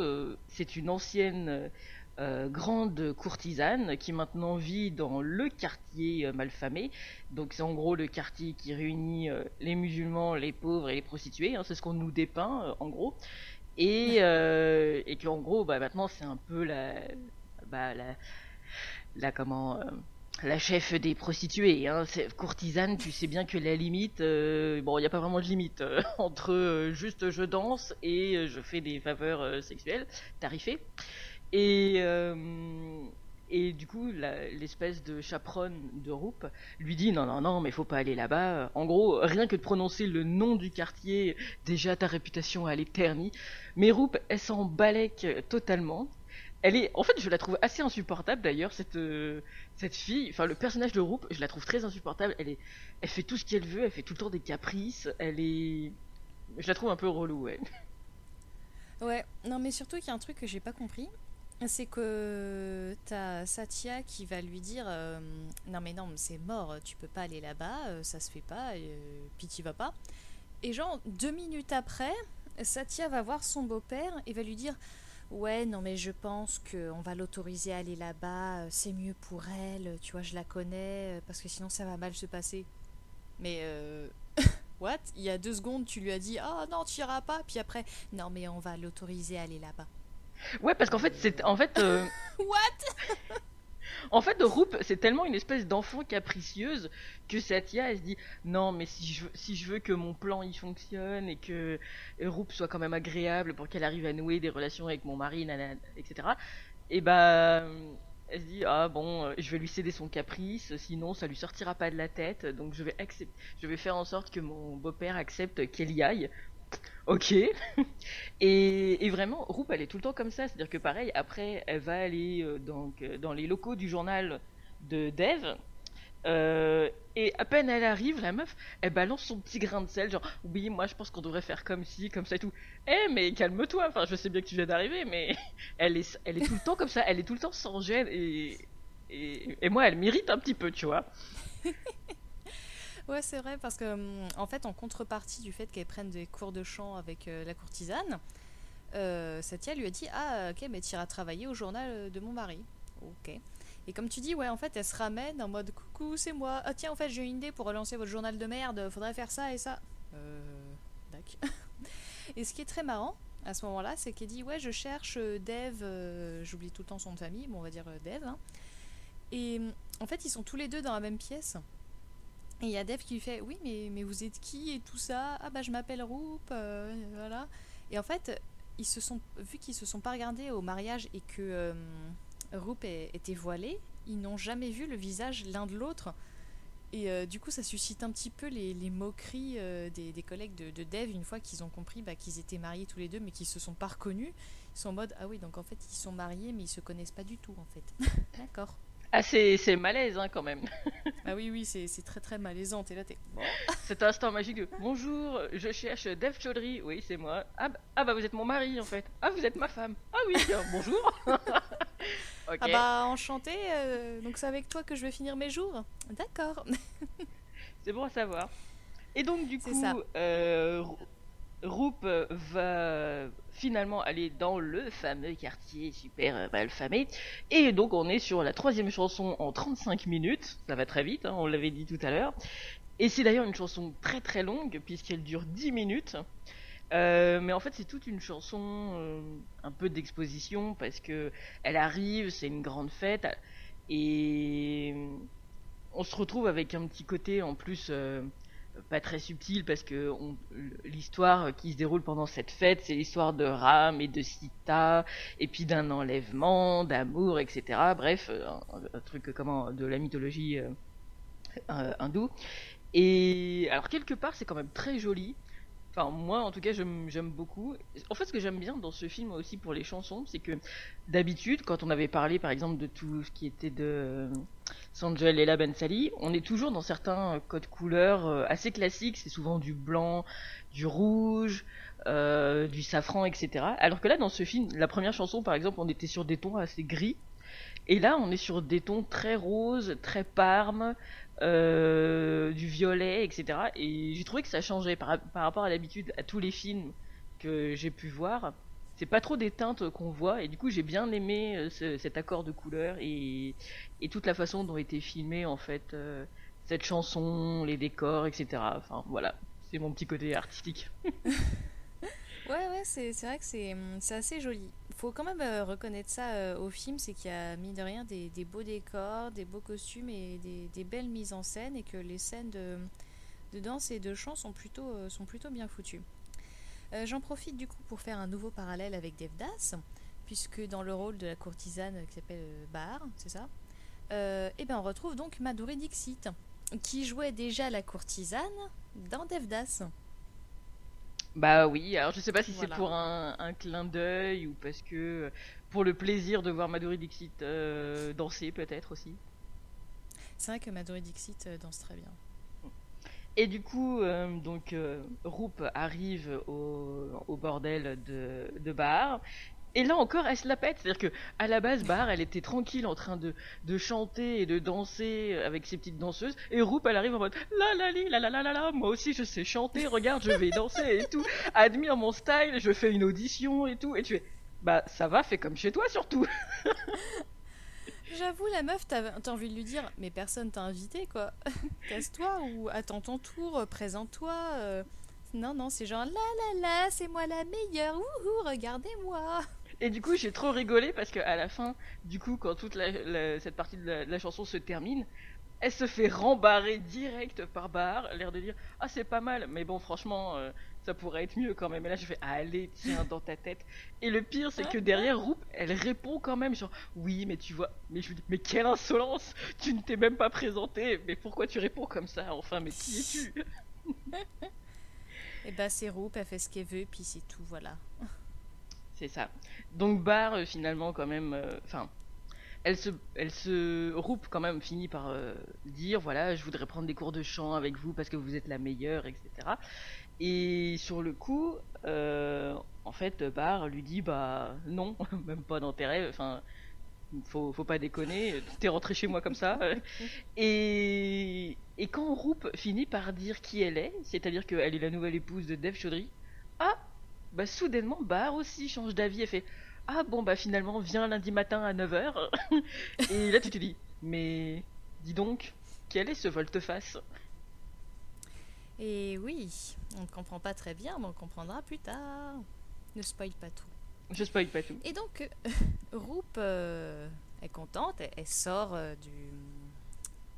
S1: c'est une ancienne grande courtisane qui maintenant vit dans le quartier malfamé. Donc c'est en gros le quartier qui réunit les musulmans, les pauvres et les prostituées. hein, c'est ce qu'on nous dépeint en gros. Et, euh, et qu'en gros, bah, maintenant c'est un peu la, bah, la, comment, euh, la chef des prostituées. Hein. Courtisane, tu sais bien que la limite, euh, bon, il n'y a pas vraiment de limite euh, entre juste je danse et je fais des faveurs sexuelles tarifées. Et, Et du coup, l'espèce de chaperonne de Roupe lui dit non, non, non, mais faut pas aller là-bas. En gros, rien que de prononcer le nom du quartier, déjà ta réputation elle est ternie. Mais Roupe, elle s'en balèque totalement. Elle est, en fait, je la trouve assez insupportable d'ailleurs cette euh, cette fille. Enfin, le personnage de Roupe, je la trouve très insupportable. Elle est, elle fait tout ce qu'elle veut, elle fait tout le temps des caprices. Elle est, je la trouve un peu relou, ouais.
S6: Ouais, non mais surtout qu'il y a un truc que j'ai pas compris, c'est que t'as Satya qui va lui dire euh, non mais non c'est mort, tu peux pas aller là-bas, euh, ça se fait pas, euh, puis t'y vas pas. Et genre deux minutes après, Satya va voir son beau-père et va lui dire ouais non mais je pense qu'on va l'autoriser à aller là-bas, euh, c'est mieux pour elle, tu vois je la connais, parce que sinon ça va mal se passer. Mais what? Il y a deux secondes tu lui as dit ah non tu iras pas, puis après non, mais on va l'autoriser à aller là-bas.
S1: Ouais, parce qu'en fait, c'est en fait. euh,
S6: What?
S1: En fait, Roupe, c'est tellement une espèce d'enfant capricieuse que Satya, elle se dit non, mais si je veux, si je veux que mon plan y fonctionne et que Roupe soit quand même agréable pour qu'elle arrive à nouer des relations avec mon mari, nanana, etc. Et bah, elle se dit ah bon, euh, je vais lui céder son caprice, sinon ça lui sortira pas de la tête, donc je vais accepter, je vais faire en sorte que mon beau-père accepte qu'elle y aille. Ok. Et, vraiment, Roupe, elle est tout le temps comme ça. C'est-à-dire que pareil, après, elle va aller euh, donc, euh, dans les locaux du journal de Dev. euh, et à peine elle arrive, la meuf, elle balance son petit grain de sel, genre oui, moi je pense qu'on devrait faire comme ci, comme ça et tout. Eh, mais calme-toi, enfin je sais bien que tu viens d'arriver, mais elle est, elle est tout le temps comme ça, elle est tout le temps sans gêne et, et, et moi elle m'irrite un petit peu, tu vois.
S6: Ouais, c'est vrai, parce que hum, en fait, en contrepartie du fait qu'elle prenne des cours de chant avec euh, la courtisane, euh, Satya lui a dit Ah, ok, mais tu iras travailler au journal euh, de mon mari. Ok. Et comme tu dis, ouais, en fait, elle se ramène en mode Coucou, c'est moi. Ah, tiens, en fait, j'ai une idée pour relancer votre journal de merde, faudrait faire ça et ça. Euh. D'accord. et ce qui est très marrant à ce moment-là, c'est qu'elle dit Ouais, je cherche euh, Dev, euh, j'oublie tout le temps son nom de famille, bon, on va dire Dev. hein. Et hum, en fait, ils sont tous les deux dans la même pièce. Et il y a Dev qui lui fait Oui, mais, mais vous êtes qui et tout ça? Ah, bah, je m'appelle Roup, euh, voilà. Et en fait, ils se sont, vu qu'ils se sont pas regardés au mariage et que euh, est- était voilé, ils n'ont jamais vu le visage l'un de l'autre. Et euh, du coup, ça suscite un petit peu les, moqueries euh, des, collègues de, de Dev une fois qu'ils ont compris bah, qu'ils étaient mariés tous les deux, mais qu'ils se sont pas reconnus. Ils sont en mode Ah oui, donc en fait, ils sont mariés, mais ils se connaissent pas du tout, en fait. D'accord.
S1: Ah, c'est malaise hein, quand même.
S6: Ah oui, oui, c'est très très malaisant. Et là, t'es.
S1: Cet instant magique de Bonjour, je cherche Dev Chaudhry. Oui, c'est moi. Ah bah, ah bah, vous êtes mon mari en fait. Ah, vous êtes ma femme. Ah oui, euh, bonjour.
S6: Ah bah enchanté, euh, donc c'est avec toi que je vais finir mes jours D'accord.
S1: C'est bon à savoir. Et donc, du coup,
S6: ça.
S1: euh, Roup euh, va finalement aller dans le fameux quartier super euh, mal famé. Et donc, on est sur la troisième chanson en 35 minutes. Ça va très vite, hein, on l'avait dit tout à l'heure. Et c'est d'ailleurs une chanson très très longue, puisqu'elle dure 10 minutes. Euh, mais en fait, c'est toute une chanson un peu d'exposition, parce que elle arrive, c'est une grande fête, et on se retrouve avec un petit côté en plus pas très subtil parce que l'histoire qui se déroule pendant cette fête, c'est l'histoire de Ram et de Sita, et puis d'un enlèvement, d'amour, etc. Bref, un, truc comment de la mythologie euh, euh, hindoue. Et alors quelque part, c'est quand même très joli. Enfin, moi, en tout cas, j'aime beaucoup. En fait, ce que j'aime bien dans ce film aussi pour les chansons, c'est que d'habitude, quand on avait parlé, par exemple, de tout ce qui était de euh, Sanjay Leila Bensali, on est toujours dans certains euh, codes couleurs euh, assez classiques. C'est souvent du blanc, du rouge, du safran, etc. Alors que là, dans ce film, la première chanson, par exemple, on était sur des tons assez gris. Et là, on est sur des tons très roses, très parme, euh, du violet, etc. Et j'ai trouvé que ça changeait par, par rapport à l'habitude à tous les films que j'ai pu voir. C'est pas trop des teintes qu'on voit, et du coup j'ai bien aimé euh, ce- cet accord de couleurs et, et toute la façon dont était filmée en fait euh, cette chanson, les décors, etc. Enfin voilà, c'est mon petit côté artistique.
S6: Ouais, ouais, c'est vrai que c'est hum, c'est assez joli. Faut quand même euh, reconnaître ça euh, au film, c'est qu'il y a, mine de rien, des, des beaux décors, des beaux costumes et des, des belles mises en scène, et que les scènes de, de danse et de chant sont plutôt, euh, bien foutues. J'en profite du coup pour faire un nouveau parallèle avec Devdas, puisque dans le rôle de la courtisane qui s'appelle Bahar, c'est ça Et bien on retrouve donc Madhuri Dixit, qui jouait déjà la courtisane dans Devdas.
S1: Bah oui, alors je sais pas si
S6: Voilà.
S1: c'est pour un, un clin d'œil ou parce que euh, pour le plaisir de voir Madhuri Dixit euh, danser peut-être aussi.
S6: C'est vrai que Madhuri Dixit euh, danse très bien.
S1: Et du coup, euh, donc euh, Roop arrive au, au bordel de, de Bahar. Et là encore, elle se la pète. C'est-à-dire que la base, Bahar, elle était tranquille en train de, de chanter et de danser avec ses petites danseuses. Et Roop, elle arrive en mode la la la la la la la. Moi aussi, je sais chanter. Regarde, je vais danser et tout. Admire mon style. Je fais une audition et tout. Et tu fais bah ça va, fais comme chez toi surtout.
S6: J'avoue, la meuf, t'as envie de lui dire, mais personne t'a invité, quoi. Casse-toi ou attends ton tour, euh, présente-toi. euh. Non, non, c'est genre, là, là, là, c'est moi la meilleure, wouhou, regardez-moi.
S1: Et du coup, j'ai trop rigolé parce qu'à la fin, du coup, quand toute cette partie de la, chanson se termine, elle se fait rembarrer direct par Bahar, l'air de dire Ah, c'est pas mal, mais bon, franchement, euh, ça pourrait être mieux quand même. Et là, je fais Allez, tiens, dans ta tête. Et le pire, c'est que derrière, Roop, elle répond quand même genre Oui, mais tu vois, mais je lui dis Mais quelle insolence Tu ne t'es même pas présenté, mais pourquoi tu réponds comme ça Enfin, mais qui es-tu?
S6: Et bah, c'est Roop, elle fait ce qu'elle veut, puis c'est tout, voilà.
S1: C'est ça. Donc Bar euh, finalement quand même, euh, enfin, elle se, elle se Roupe quand même finit par euh, dire voilà, je voudrais prendre des cours de chant avec vous parce que vous êtes la meilleure, etc. Et sur le coup, en fait, Bar lui dit bah non, même pas d'intérêt. Enfin, faut, faut pas déconner. T'es rentré chez moi comme ça. Et et quand Roupe finit par dire qui elle est, c'est-à-dire qu'elle est la nouvelle épouse de Dev Chaudhry, ah bah soudainement Bar aussi change d'avis et fait ah bon bah finalement viens lundi matin à 9h et là tu te dis mais dis donc quel est ce volte-face?
S6: Et oui, on ne comprend pas très bien, mais on comprendra plus tard. Ne spoil pas tout.
S1: je spoil pas tout
S6: Et donc, euh, Roop euh, est contente, elle, elle sort euh, du.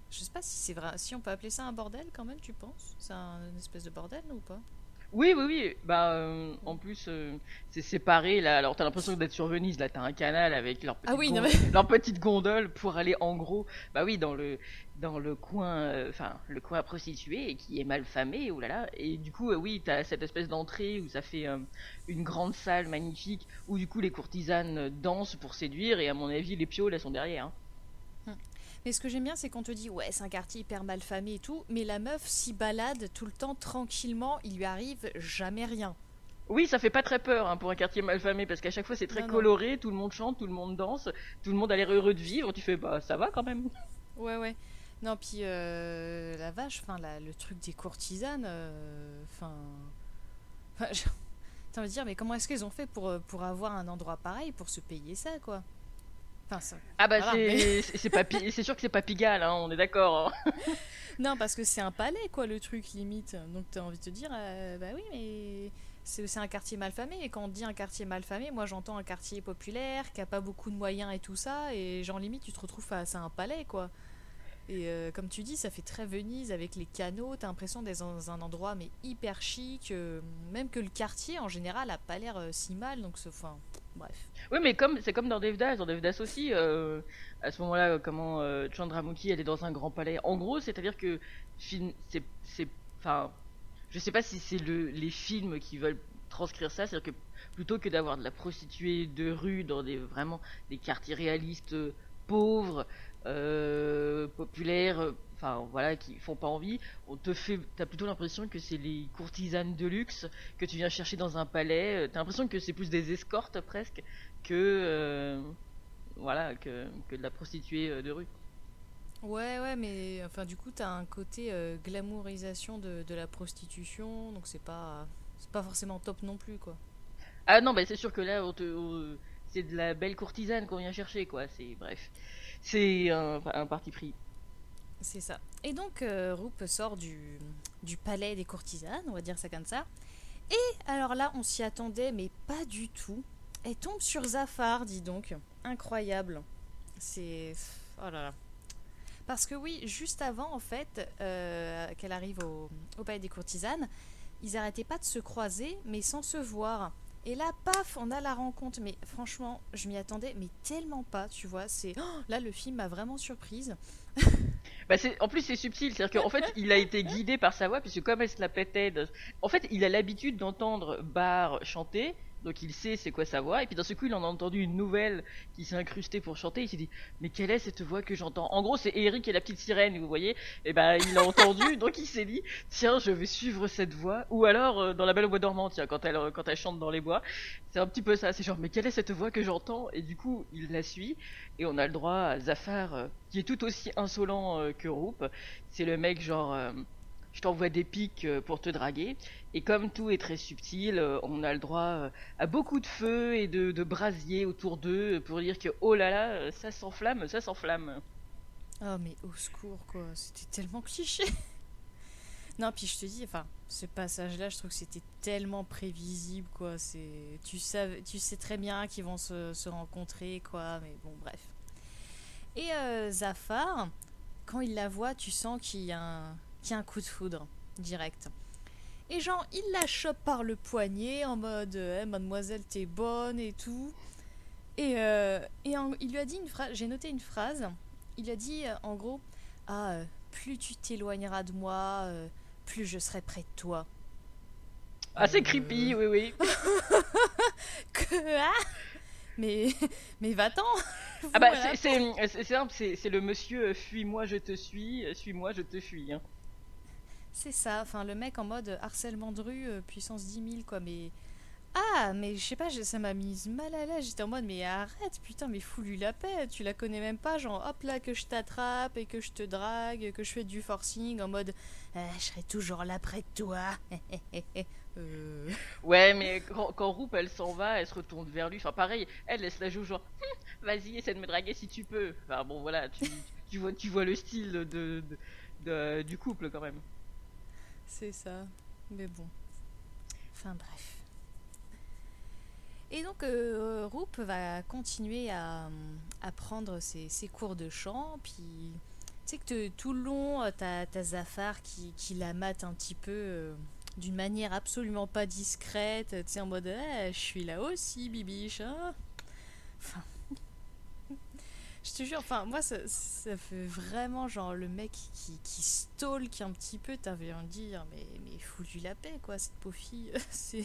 S6: Je sais pas si c'est vrai, si on peut appeler ça un bordel quand même, tu penses? C'est un une espèce de bordel ou pas?
S1: Oui oui oui. Bah euh, en plus euh, c'est séparé là. Alors t'as l'impression d'être sur Venise là. T'as un canal avec leur petite,
S6: Ah oui, non,
S1: gon- leur petite gondole pour aller en gros bah oui dans le dans le coin euh, enfin le coin prostitué et qui est mal famé oulala et du coup euh, oui t'as cette espèce d'entrée où ça fait euh, une grande salle magnifique où du coup les courtisanes dansent pour séduire et à mon avis les pioles elles sont derrière hein.
S6: Mais ce que j'aime bien, c'est qu'on te dit, ouais, c'est un quartier hyper mal famé et tout, mais la meuf s'y balade tout le temps tranquillement, il lui arrive jamais rien.
S1: Oui, ça fait pas très peur hein, pour un quartier mal famé parce qu'à chaque fois c'est très
S6: Non, non.
S1: coloré, tout le monde chante, tout le monde danse, tout le monde a l'air heureux de vivre. Tu fais bah ça va quand même.
S6: Ouais, ouais. Non, puis euh, la vache, enfin, le truc des courtisanes, euh, enfin. enfin, je- envie de dire, mais comment est-ce qu'ils ont fait pour, euh, pour avoir un endroit pareil, pour se payer ça, quoi? Enfin, ça-
S1: Ah bah
S6: Voilà,
S1: c'est
S6: mais-
S1: pi- sûr que c'est pas Pigalle, hein, on est d'accord. hein.
S6: Non, parce que c'est un palais, quoi, le truc, limite. Donc t'as envie de te dire, euh, bah oui, mais c'est un quartier mal famé. Et quand on dit un quartier mal famé, moi j'entends un quartier populaire, qui a pas beaucoup de moyens et tout ça. Et genre, limite, tu te retrouves face à un palais, quoi. Et euh, comme tu dis, ça fait très Venise avec les canaux. T'as l'impression d'être dans un endroit, mais hyper chic. euh, même que le quartier, en général, a pas l'air euh, si mal. Donc, enfin, bref.
S1: Oui, mais comme c'est comme dans Devdas, dans Devdas aussi, à ce moment-là, comment Chandramukhi elle est dans un grand palais. En gros, c'est-à-dire que c'est enfin, je sais pas si c'est le les films qui veulent transcrire ça, c'est-à-dire que plutôt que d'avoir de la prostituée de rue dans des vraiment des quartiers réalistes pauvres, euh, populaires, euh, enfin voilà, qui font pas envie, on te fait, t'as plutôt l'impression que c'est les courtisanes de luxe que tu viens chercher dans un palais. euh, T'as l'impression que c'est plus des escortes presque que euh, voilà que, que de la prostituée de rue.
S6: Ouais, ouais, mais enfin, du coup, t'as un côté euh, glamourisation de, de la prostitution. Donc, c'est pas, c'est pas forcément top non plus, quoi.
S1: Ah non, bah c'est sûr que là, on te- on- c'est de la belle courtisane qu'on vient chercher, quoi. C'est bref, c'est un, parti pris.
S6: C'est ça. Et donc, euh, sort du, du palais des courtisanes, on va dire ça comme ça. Et alors là, on s'y attendait, mais pas du tout. Elle tombe sur Zafar, dis donc. Incroyable. C'est. Oh là là. Parce que oui, juste avant, en fait, euh, qu'elle arrive au, au palais des courtisanes, ils arrêtaient pas de se croiser, mais sans se voir. Et là, paf, on a la rencontre. Mais franchement, je m'y attendais, mais tellement pas, tu vois. C'est oh, là, le film m'a vraiment surprise.
S1: Bah en plus c'est subtil, c'est-à-dire qu'en fait il a été guidé par sa voix puisque comme elle se la pétait, en fait il a l'habitude d'entendre Bar chanter, donc il sait c'est quoi sa voix, et puis d'un seul coup il en a entendu une nouvelle qui s'est incrustée pour chanter, il s'est dit mais quelle est cette voix que j'entends? En gros c'est Eric et la petite sirène, vous voyez, et ben il l'a entendu, donc il s'est dit tiens je vais suivre cette voix, ou alors euh, dans La Belle au Bois dormant, tiens quand elle quand elle chante dans les bois, c'est un petit peu ça, c'est genre mais quelle est cette voix que j'entends? Et du coup il la suit, et on a le droit à Zafar euh, qui est tout aussi insolent euh, que Roop. C'est le mec genre je t'envoie des pics euh, pour te draguer. Et comme tout est très subtil, euh, on a le droit euh, à beaucoup de feu et de, brasiers autour d'eux pour dire que oh là là, ça s'enflamme, ça s'enflamme.
S6: Oh, mais au secours, quoi. C'était tellement cliché. non, puis je te dis, enfin, ce passage-là, je trouve que c'était tellement prévisible, quoi. C'est, tu sais, tu sais très bien qu'ils vont se, se rencontrer, quoi. Mais bon, bref. Et Zafar, quand il la voit, tu sens qu'il y a un, qu'il y a un coup de foudre direct. Et genre, il la chope par le poignet en mode, Eh, mademoiselle, t'es bonne et tout. Et, euh, et en- il lui a dit une phrase, j'ai noté une phrase. Il a dit euh, en gros Ah, euh, plus tu t'éloigneras de moi, plus je serai près de toi.
S1: Assez
S6: Euh.
S1: creepy, oui oui.
S6: Que ah Mais, mais va-t'en
S1: Ah bah c'est- c'est c'est simple, c'est c'est le monsieur fuis-moi je te suis, suis-moi je te fuis. hein.
S6: C'est ça, enfin le mec en mode harcèlement de rue, euh, puissance 10 000 quoi, mais... Ah, mais je sais pas, ça m'a mise mal à l'aise, j'étais en mode mais arrête, putain, mais fous-lui la paix, tu la connais même pas, genre hop là que je t'attrape et que je te drague, que je fais du forcing en mode Euh, je serai toujours là près de toi. euh...
S1: Ouais, mais quand, Roop elle s'en va, elle se retourne vers lui. Enfin, pareil, elle laisse la joue genre, Hum, vas-y, essaie de me draguer si tu peux. Enfin, bon, voilà, tu, vois, tu vois le style de- du couple quand même.
S6: C'est ça. Mais bon. Enfin bref. Et donc, euh, Roop va continuer à, à prendre ses, cours de chant. Puis, tu sais que tout le long, euh, t'as t'as Zafar qui, qui la mate un petit peu euh, d'une manière absolument pas discrète. Tu sais, en mode Eh, Je suis là aussi, bibiche. hein. Enfin. Je te jure, enfin, moi, ça, ça fait vraiment genre le mec qui, qui stalk un petit peu. T'avais envie de dire, mais, mais fous-lui la paix, quoi, cette pauvre fille. C'est.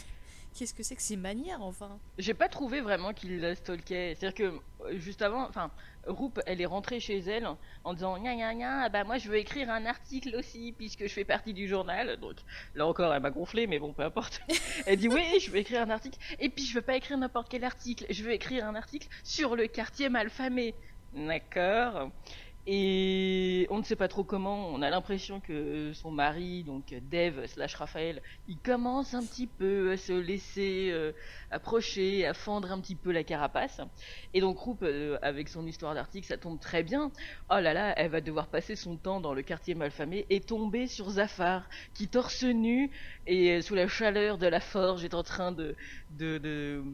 S6: Qu'est-ce que c'est que ces manières, enfin?
S1: J'ai pas trouvé vraiment qu'il la stalkait. C'est-à-dire que juste avant, enfin, Roop, elle est rentrée chez elle en disant gna gna gna, ah bah moi je veux écrire un article aussi puisque je fais partie du journal. Donc là encore, elle m'a gonflé, mais bon, peu importe. elle dit oui, je veux écrire un article. Et puis je veux pas écrire n'importe quel article. Je veux écrire un article sur le quartier malfamé. D'accord. Et on ne sait pas trop comment. On a l'impression que son mari, donc Dave slash Raphaël, il commence un petit peu à se laisser euh, approcher, à fendre un petit peu la carapace. Et donc Roop, euh, avec son histoire d'article, ça tombe très bien. Oh là là, elle va devoir passer son temps dans le quartier malfamé et tomber sur Zafar, qui torse nu et euh, sous la chaleur de la forge est en train de de de,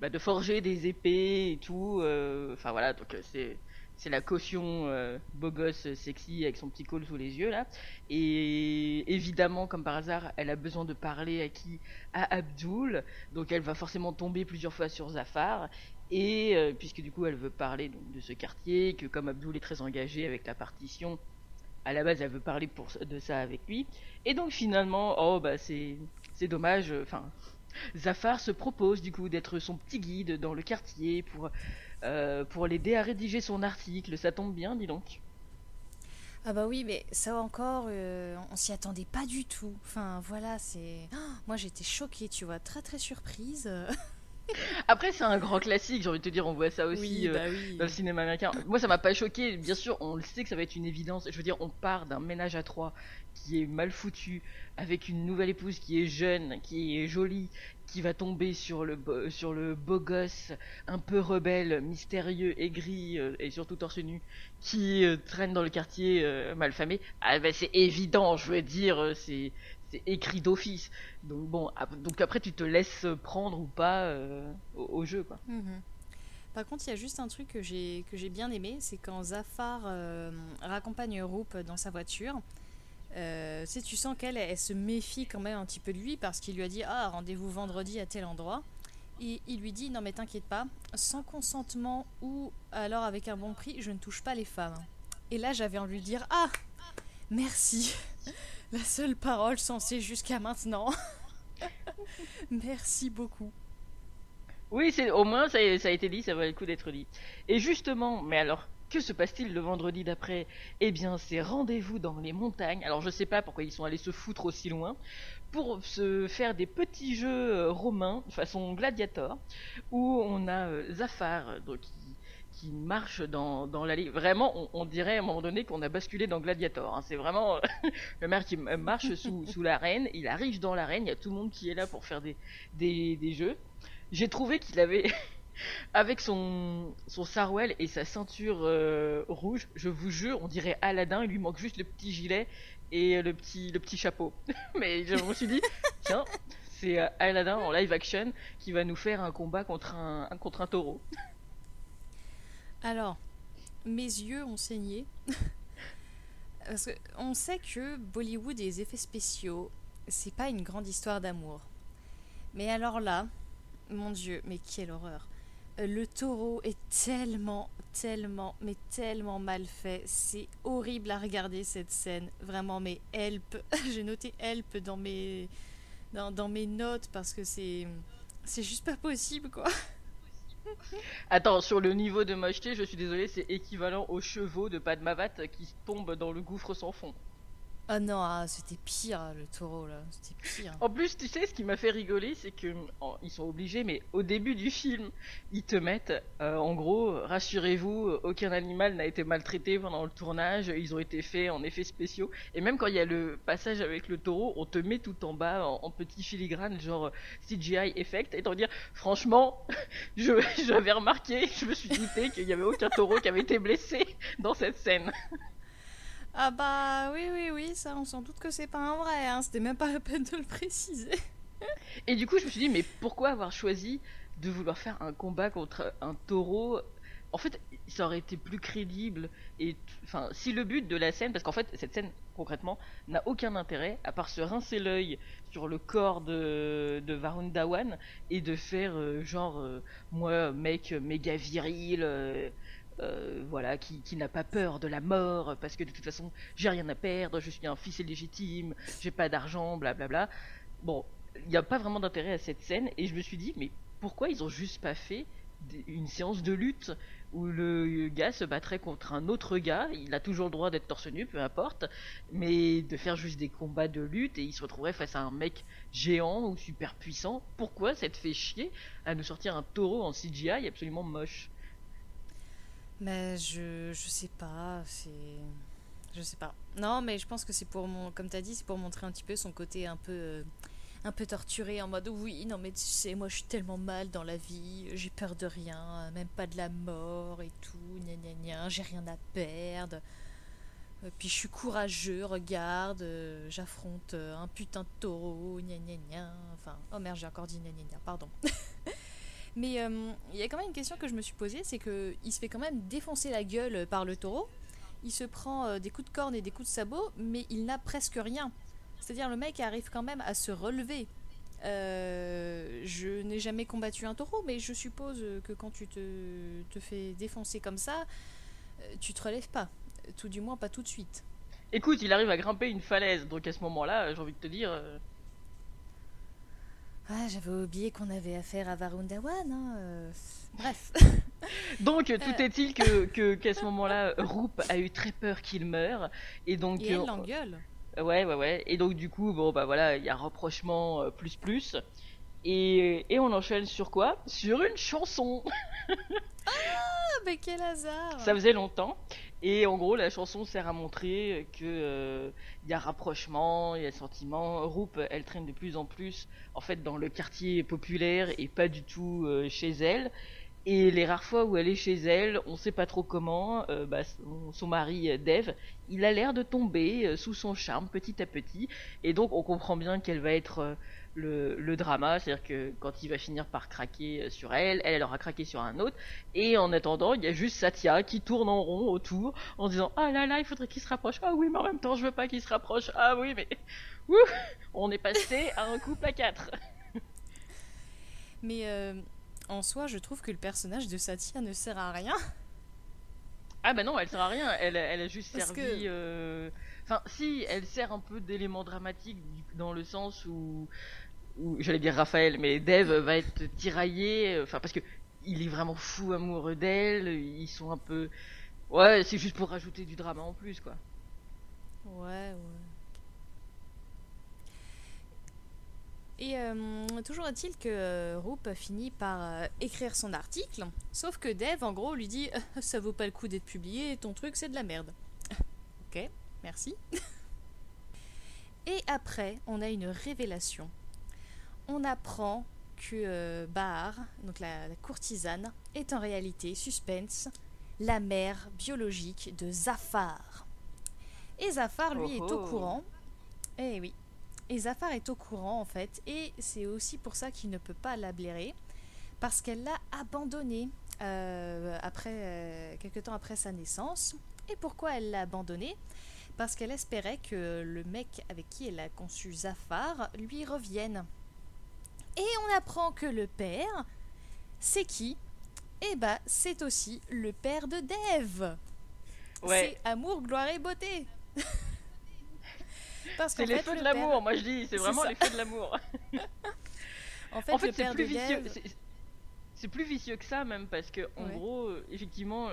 S1: bah, de forger des épées et tout. Enfin voilà, donc c'est c'est la caution euh, beau gosse euh, sexy avec son petit col sous les yeux là. Et évidemment, comme par hasard, elle a besoin de parler à qui? À Abdul. Donc elle va forcément tomber plusieurs fois sur Zafar. Et euh, puisque du coup elle veut parler de ce quartier, que comme Abdul est très engagé avec la partition, à la base elle veut parler pour, de ça avec lui. Et donc finalement, oh bah c'est c'est dommage. euh, Enfin, Zafar se propose du coup d'être son petit guide dans le quartier pour euh, pour l'aider à rédiger son article. Ça tombe bien, dis donc.
S6: Ah bah oui, mais ça encore, euh, on s'y attendait pas du tout. Enfin voilà, c'est... Oh, moi j'étais choquée, tu vois, très très surprise.
S1: Après, c'est un grand classique, j'ai envie de te dire, on voit ça aussi
S6: oui,
S1: euh,
S6: bah oui.
S1: dans le cinéma américain. Moi, ça m'a pas choqué, bien sûr, on le sait que ça va être une évidence. Je veux dire, on part d'un ménage à trois qui est mal foutu, avec une nouvelle épouse qui est jeune, qui est jolie, qui va tomber sur le, beau- sur le beau gosse, un peu rebelle, mystérieux, aigri, euh, et surtout torse nu, qui euh, traîne dans le quartier malfamé. Ah, ben, c'est évident, je veux dire, c'est. C'est écrit d'office. Donc bon, donc après tu te laisses prendre ou pas euh, au, jeu quoi.
S6: Mhm. Par contre, il y a juste un truc que j'ai que j'ai bien aimé, c'est quand Zafar euh, raccompagne Roop dans sa voiture. Euh, tu sens qu'elle elle se méfie quand même un petit peu de lui parce qu'il lui a dit ah rendez-vous vendredi à tel endroit. Et il lui dit Non, mais t'inquiète pas, sans consentement ou alors avec un bon prix, je ne touche pas les femmes. Et là, j'avais envie de lui dire Ah Merci La seule parole censée jusqu'à maintenant. Merci beaucoup.
S1: Oui, c'est au moins ça, a- été dit, ça valait le coup d'être dit. Et justement, mais alors, que se passe-t-il le vendredi d'après? Eh bien, c'est rendez-vous dans les montagnes. Alors, je sais pas pourquoi ils sont allés se foutre aussi loin pour se faire des petits jeux euh, romains façon gladiator où on a euh, Zafar qui, qui marche dans, dans l'allée. Vraiment, on, on dirait à un moment donné qu'on a basculé dans Gladiator. hein. C'est vraiment le maire qui marche sous, sous l'arène. Il arrive dans l'arène. Il y a tout le monde qui est là pour faire des, des, des jeux. J'ai trouvé qu'il avait, avec son, son sarouel et sa ceinture euh, rouge, je vous jure, on dirait Aladdin. Il lui manque juste le petit gilet et le petit, le petit chapeau. Mais je me suis dit, tiens, c'est euh, Aladdin en live action qui va nous faire un combat contre un- contre un taureau.
S6: Alors, mes yeux ont saigné. Parce que on sait que Bollywood et les effets spéciaux, c'est pas une grande histoire d'amour. Mais alors là, mon Dieu, mais quelle horreur. Euh, Le taureau est tellement, tellement, mais tellement mal fait. C'est horrible à regarder cette scène. Vraiment, mais help. J'ai noté help dans mes, dans, dans mes notes parce que c'est, c'est juste pas possible quoi.
S1: Attends, sur le niveau de mocheté, je suis désolé, c'est équivalent aux chevaux de Padmavat qui tombent dans le gouffre sans fond.
S6: Ah non, ah, c'était pire le taureau là, c'était pire.
S1: En plus, tu sais, ce qui m'a fait rigoler, c'est que oh, ils sont obligés, mais au début du film, ils te mettent, euh, en gros, rassurez-vous, aucun animal n'a été maltraité pendant le tournage, ils ont été faits en effets spéciaux. Et même quand il y a le passage avec le taureau, on te met tout en bas en, en petit filigrane, genre CGI effect, et t'en dire, franchement, j'avais remarqué, je me suis douté qu'il n'y avait aucun taureau qui avait été blessé dans cette scène.
S6: Ah bah oui, oui, oui, ça on s'en doute que c'est pas un vrai, hein, c'était même pas la peine de le préciser.
S1: Et du coup, je me suis dit, mais pourquoi avoir choisi de vouloir faire un combat contre un taureau? En fait, ça aurait été plus crédible. Et enfin, si le but de la scène, parce qu'en fait, cette scène concrètement n'a aucun intérêt à part se rincer l'œil sur le corps de, de Varun Dhawan et de faire euh, genre euh, moi mec méga viril. euh, euh, voilà, qui, qui n'a pas peur de la mort parce que de toute façon j'ai rien à perdre, je suis un fils illégitime, j'ai pas d'argent, blablabla. Bon, il n'y a pas vraiment d'intérêt à cette scène et je me suis dit mais pourquoi ils ont juste pas fait une séance de lutte où le gars se battrait contre un autre gars, il a toujours le droit d'être torse nu, peu importe, mais de faire juste des combats de lutte et il se retrouverait face à un mec géant ou super puissant. Pourquoi te fait chier à nous sortir un taureau en CGI absolument moche?
S6: Mais je, je sais pas, c'est. Je sais pas. Non, mais je pense que c'est pour mon. Comme t'as dit, c'est pour montrer un petit peu son côté un peu. euh, un peu torturé en mode oui, non, mais tu sais, moi je suis tellement mal dans la vie, j'ai peur de rien, même pas de la mort et tout, gna gna gna, j'ai rien à perdre. Euh, Puis je suis courageux, regarde, euh, j'affronte un putain de taureau, gna gna gna. Enfin, oh merde, j'ai encore dit gna gna gna, pardon. Mais euh, il y a quand même une question que je me suis posée, c'est que il se fait quand même défoncer la gueule par le taureau. Il se prend euh, des coups de corne et des coups de sabot, mais il n'a presque rien. C'est-à-dire le mec arrive quand même à se relever. Euh, je n'ai jamais combattu un taureau, mais je suppose que quand tu te, te fais défoncer comme ça, tu te relèves pas. Tout du moins pas tout de suite.
S1: Écoute, il arrive à grimper une falaise, donc à ce moment-là, j'ai envie de te dire... euh,
S6: Ah, j'avais oublié qu'on avait affaire à Varun Dhawan. hein, euh, Bref.
S1: Donc, tout est-il que que- qu'à ce moment-là, Roop a eu très peur qu'il meure, et donc
S6: Et elle
S1: euh,
S6: l'engueule.
S1: Ouais, ouais, ouais. Et donc, du coup, bon, bah voilà, il y a rapprochement euh, plus plus. Et, et on enchaîne sur quoi? Sur une chanson
S6: Ah, mais quel hasard
S1: Ça faisait longtemps. Et en gros, la chanson sert à montrer que euh, y a rapprochement, il y a sentiment. Roop, elle traîne de plus en plus, en fait, dans le quartier populaire et pas du tout euh, chez elle. Et les rares fois où elle est chez elle, on sait pas trop comment, euh, bah, son, mari euh, Dev, il a l'air de tomber euh, sous son charme petit à petit. Et donc on comprend bien qu'elle va être le, le drama, c'est-à-dire que quand il va finir par craquer sur elle, elle, elle aura craqué sur un autre. Et en attendant, il y a juste Satya qui tourne en rond autour en disant Ah là là, il faudrait qu'il se rapproche. Ah oui, mais en même temps, je veux pas qu'il se rapproche. Ah oui, mais. Ouh On est passé à un couple à quatre.
S6: Mais euh, en soi, je trouve que le personnage de Satya ne sert à rien.
S1: Ah bah non, elle sert à rien, elle, elle a juste
S6: Parce
S1: servi...
S6: que-
S1: euh, Enfin, si, elle sert un peu d'élément dramatique dans le sens où... où J'allais dire Raphaël, mais Dev va être tiraillé, euh, enfin parce que il est vraiment fou amoureux d'elle, ils sont un peu... Ouais, c'est juste pour rajouter du drama en plus, quoi.
S6: Ouais, ouais. Et euh, toujours est-il que euh, Roop finit par euh, écrire son article, sauf que Dev, en gros, lui dit Ça vaut pas le coup d'être publié, ton truc c'est de la merde. ok, merci. Et après, on a une révélation. On apprend que euh, Bahar, donc la, la courtisane, est en réalité, suspense, la mère biologique de Zafar. Et Zafar, lui,
S1: Oh
S6: est au
S1: oh.
S6: courant. Eh oui. Et Zafar est au courant, en fait. Et c'est aussi pour ça qu'il ne peut pas la blairer. Parce qu'elle l'a abandonné euh, après, euh, quelque temps après sa naissance. Et pourquoi elle l'a abandonné Parce qu'elle espérait que le mec avec qui elle a conçu Zafar lui revienne. Et on apprend que le père, c'est qui? Eh bah, c'est aussi le père de Dev.
S1: Ouais,
S6: C'est amour, gloire et beauté. Parce
S1: c'est
S6: qu'en fait,
S1: l'effet
S6: le
S1: de
S6: père-
S1: l'amour, moi je dis, c'est vraiment
S6: ça.
S1: l'effet de l'amour.
S6: En fait,
S1: en
S6: le
S1: fait, c'est plus vicieux. C'est- plus vicieux que ça même parce que en
S6: Ouais.
S1: gros, effectivement,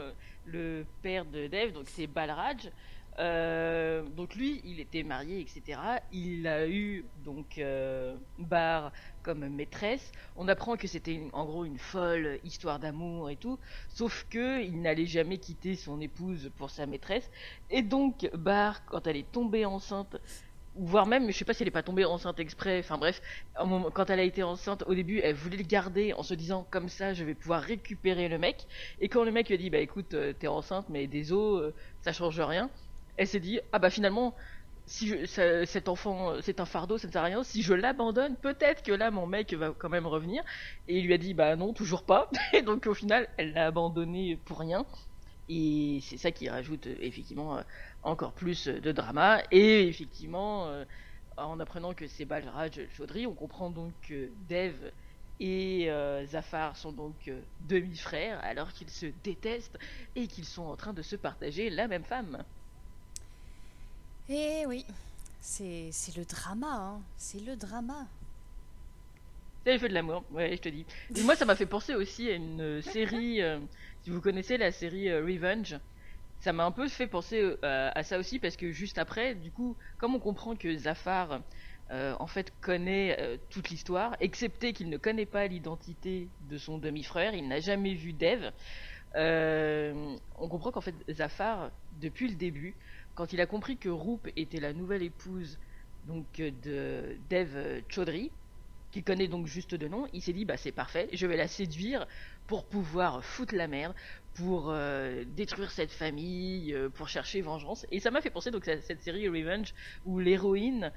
S1: le père de Dev, donc c'est Balraj. euh, donc lui, il était marié, etc. Il a eu donc euh, Bar comme maîtresse. On apprend que c'était en gros une folle histoire d'amour et tout. Sauf que il n'allait jamais quitter son épouse pour sa maîtresse. Et donc Bar, quand elle est tombée enceinte, voire même, je sais pas si elle est pas tombée enceinte exprès. Enfin bref, quand elle a été enceinte, au début, elle voulait le garder en se disant comme ça, je vais pouvoir récupérer le mec. Et quand le mec lui a dit, bah écoute, euh, t'es enceinte, mais des os, euh, ça change rien. Elle s'est dit, ah bah finalement, si cet enfant, euh, c'est un fardeau, ça ne sert à rien. Si je l'abandonne, peut-être que là, mon mec va quand même revenir. Et il lui a dit, bah non, toujours pas. Et donc au final, elle l'a abandonné pour rien. Et c'est ça qui rajoute euh, effectivement euh, encore plus euh, de drama. Et effectivement, en apprenant que c'est Balraj Chaudhry, on comprend donc que Dev et euh, Zafar sont donc euh, demi-frères alors qu'ils se détestent et qu'ils sont en train de se partager la même femme.
S6: Eh oui, c'est le drama, hein. c'est le drama.
S1: C'est l'effet de l'amour, ouais, je te dis. Et moi, ça m'a fait penser aussi à une série, euh, si vous connaissez la série euh, Revenge, ça m'a un peu fait penser euh, à ça aussi parce que juste après, du coup, comme on comprend que Zafar, euh, en fait, connaît toute l'histoire, excepté qu'il ne connaît pas l'identité de son demi-frère, il n'a jamais vu Dev, on comprend qu'en fait, Zafar, depuis le début, quand il a compris que Roop était la nouvelle épouse donc de Dev Chaudhry, qu'il connaît donc juste de nom, il s'est dit bah c'est parfait, je vais la séduire pour pouvoir foutre la merde, pour euh, détruire cette famille, euh, pour chercher vengeance. Et ça m'a fait penser donc à cette série Revenge où l'héroïne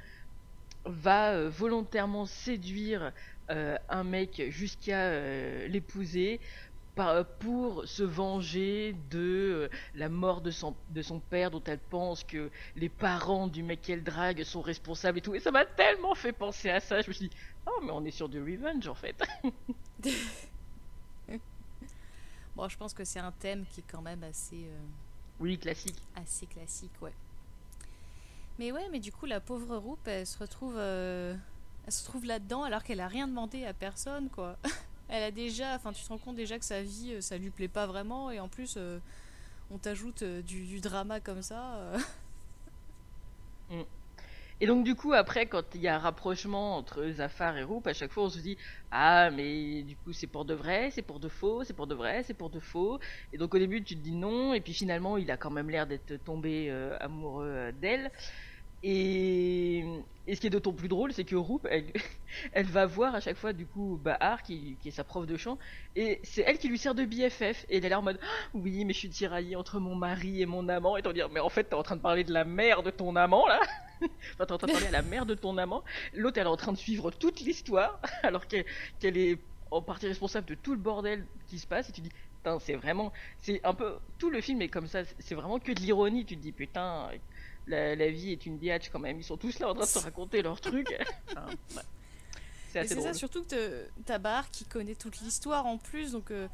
S1: va euh, volontairement séduire un mec jusqu'à l'épouser pour se venger de euh, la mort de son, de son père dont elle pense que les parents du mec qu'elle drague sont responsables et tout. Et ça m'a tellement fait penser à ça. Je me suis dit, oh mais on est sur du revenge en fait.
S6: Bon, je pense que c'est un thème qui est quand même assez, euh,
S1: oui, classique.
S6: assez classique, ouais. Mais ouais, mais du coup, la pauvre Roupe, elle se retrouve, euh, elle se trouve là-dedans alors qu'elle a rien demandé à personne, quoi. elle a déjà, enfin, tu te rends compte déjà que sa vie, euh, ça lui plaît pas vraiment, et en plus, euh, on t'ajoute euh, du, drama comme ça. euh.
S1: Et donc du coup après quand il y a un rapprochement entre Zafar et Roop, à chaque fois on se dit ah mais du coup c'est pour de vrai, c'est pour de faux, c'est pour de vrai, c'est pour de faux. Et donc au début tu te dis non et puis finalement il a quand même l'air d'être tombé amoureux d'elle. Et, ce qui est d'autant plus drôle, c'est que Roop, elle, va voir à chaque fois du coup Bahar, qui, est sa prof de chant, et c'est elle qui lui sert de BFF. Et elle est là en mode, Ah, oui, mais je suis tiraillée entre mon mari et mon amant. Et t'en dire, mais en fait, t'es en train de parler de la mère de ton amant là. enfin, t'es en train de parler à la mère de ton amant. L'autre, elle est en train de suivre toute l'histoire, alors qu'elle est en partie responsable de tout le bordel qui se passe. Et tu dis, c'est vraiment, c'est un peu, tout le film est comme ça. C'est vraiment que de l'ironie. Tu te dis, putain la, la vie est une biatch quand même. Ils sont tous là en train de se raconter leurs trucs. Enfin, ouais. c'est
S6: ça, surtout que ta barre qui connaît toute l'histoire en plus, donc euh,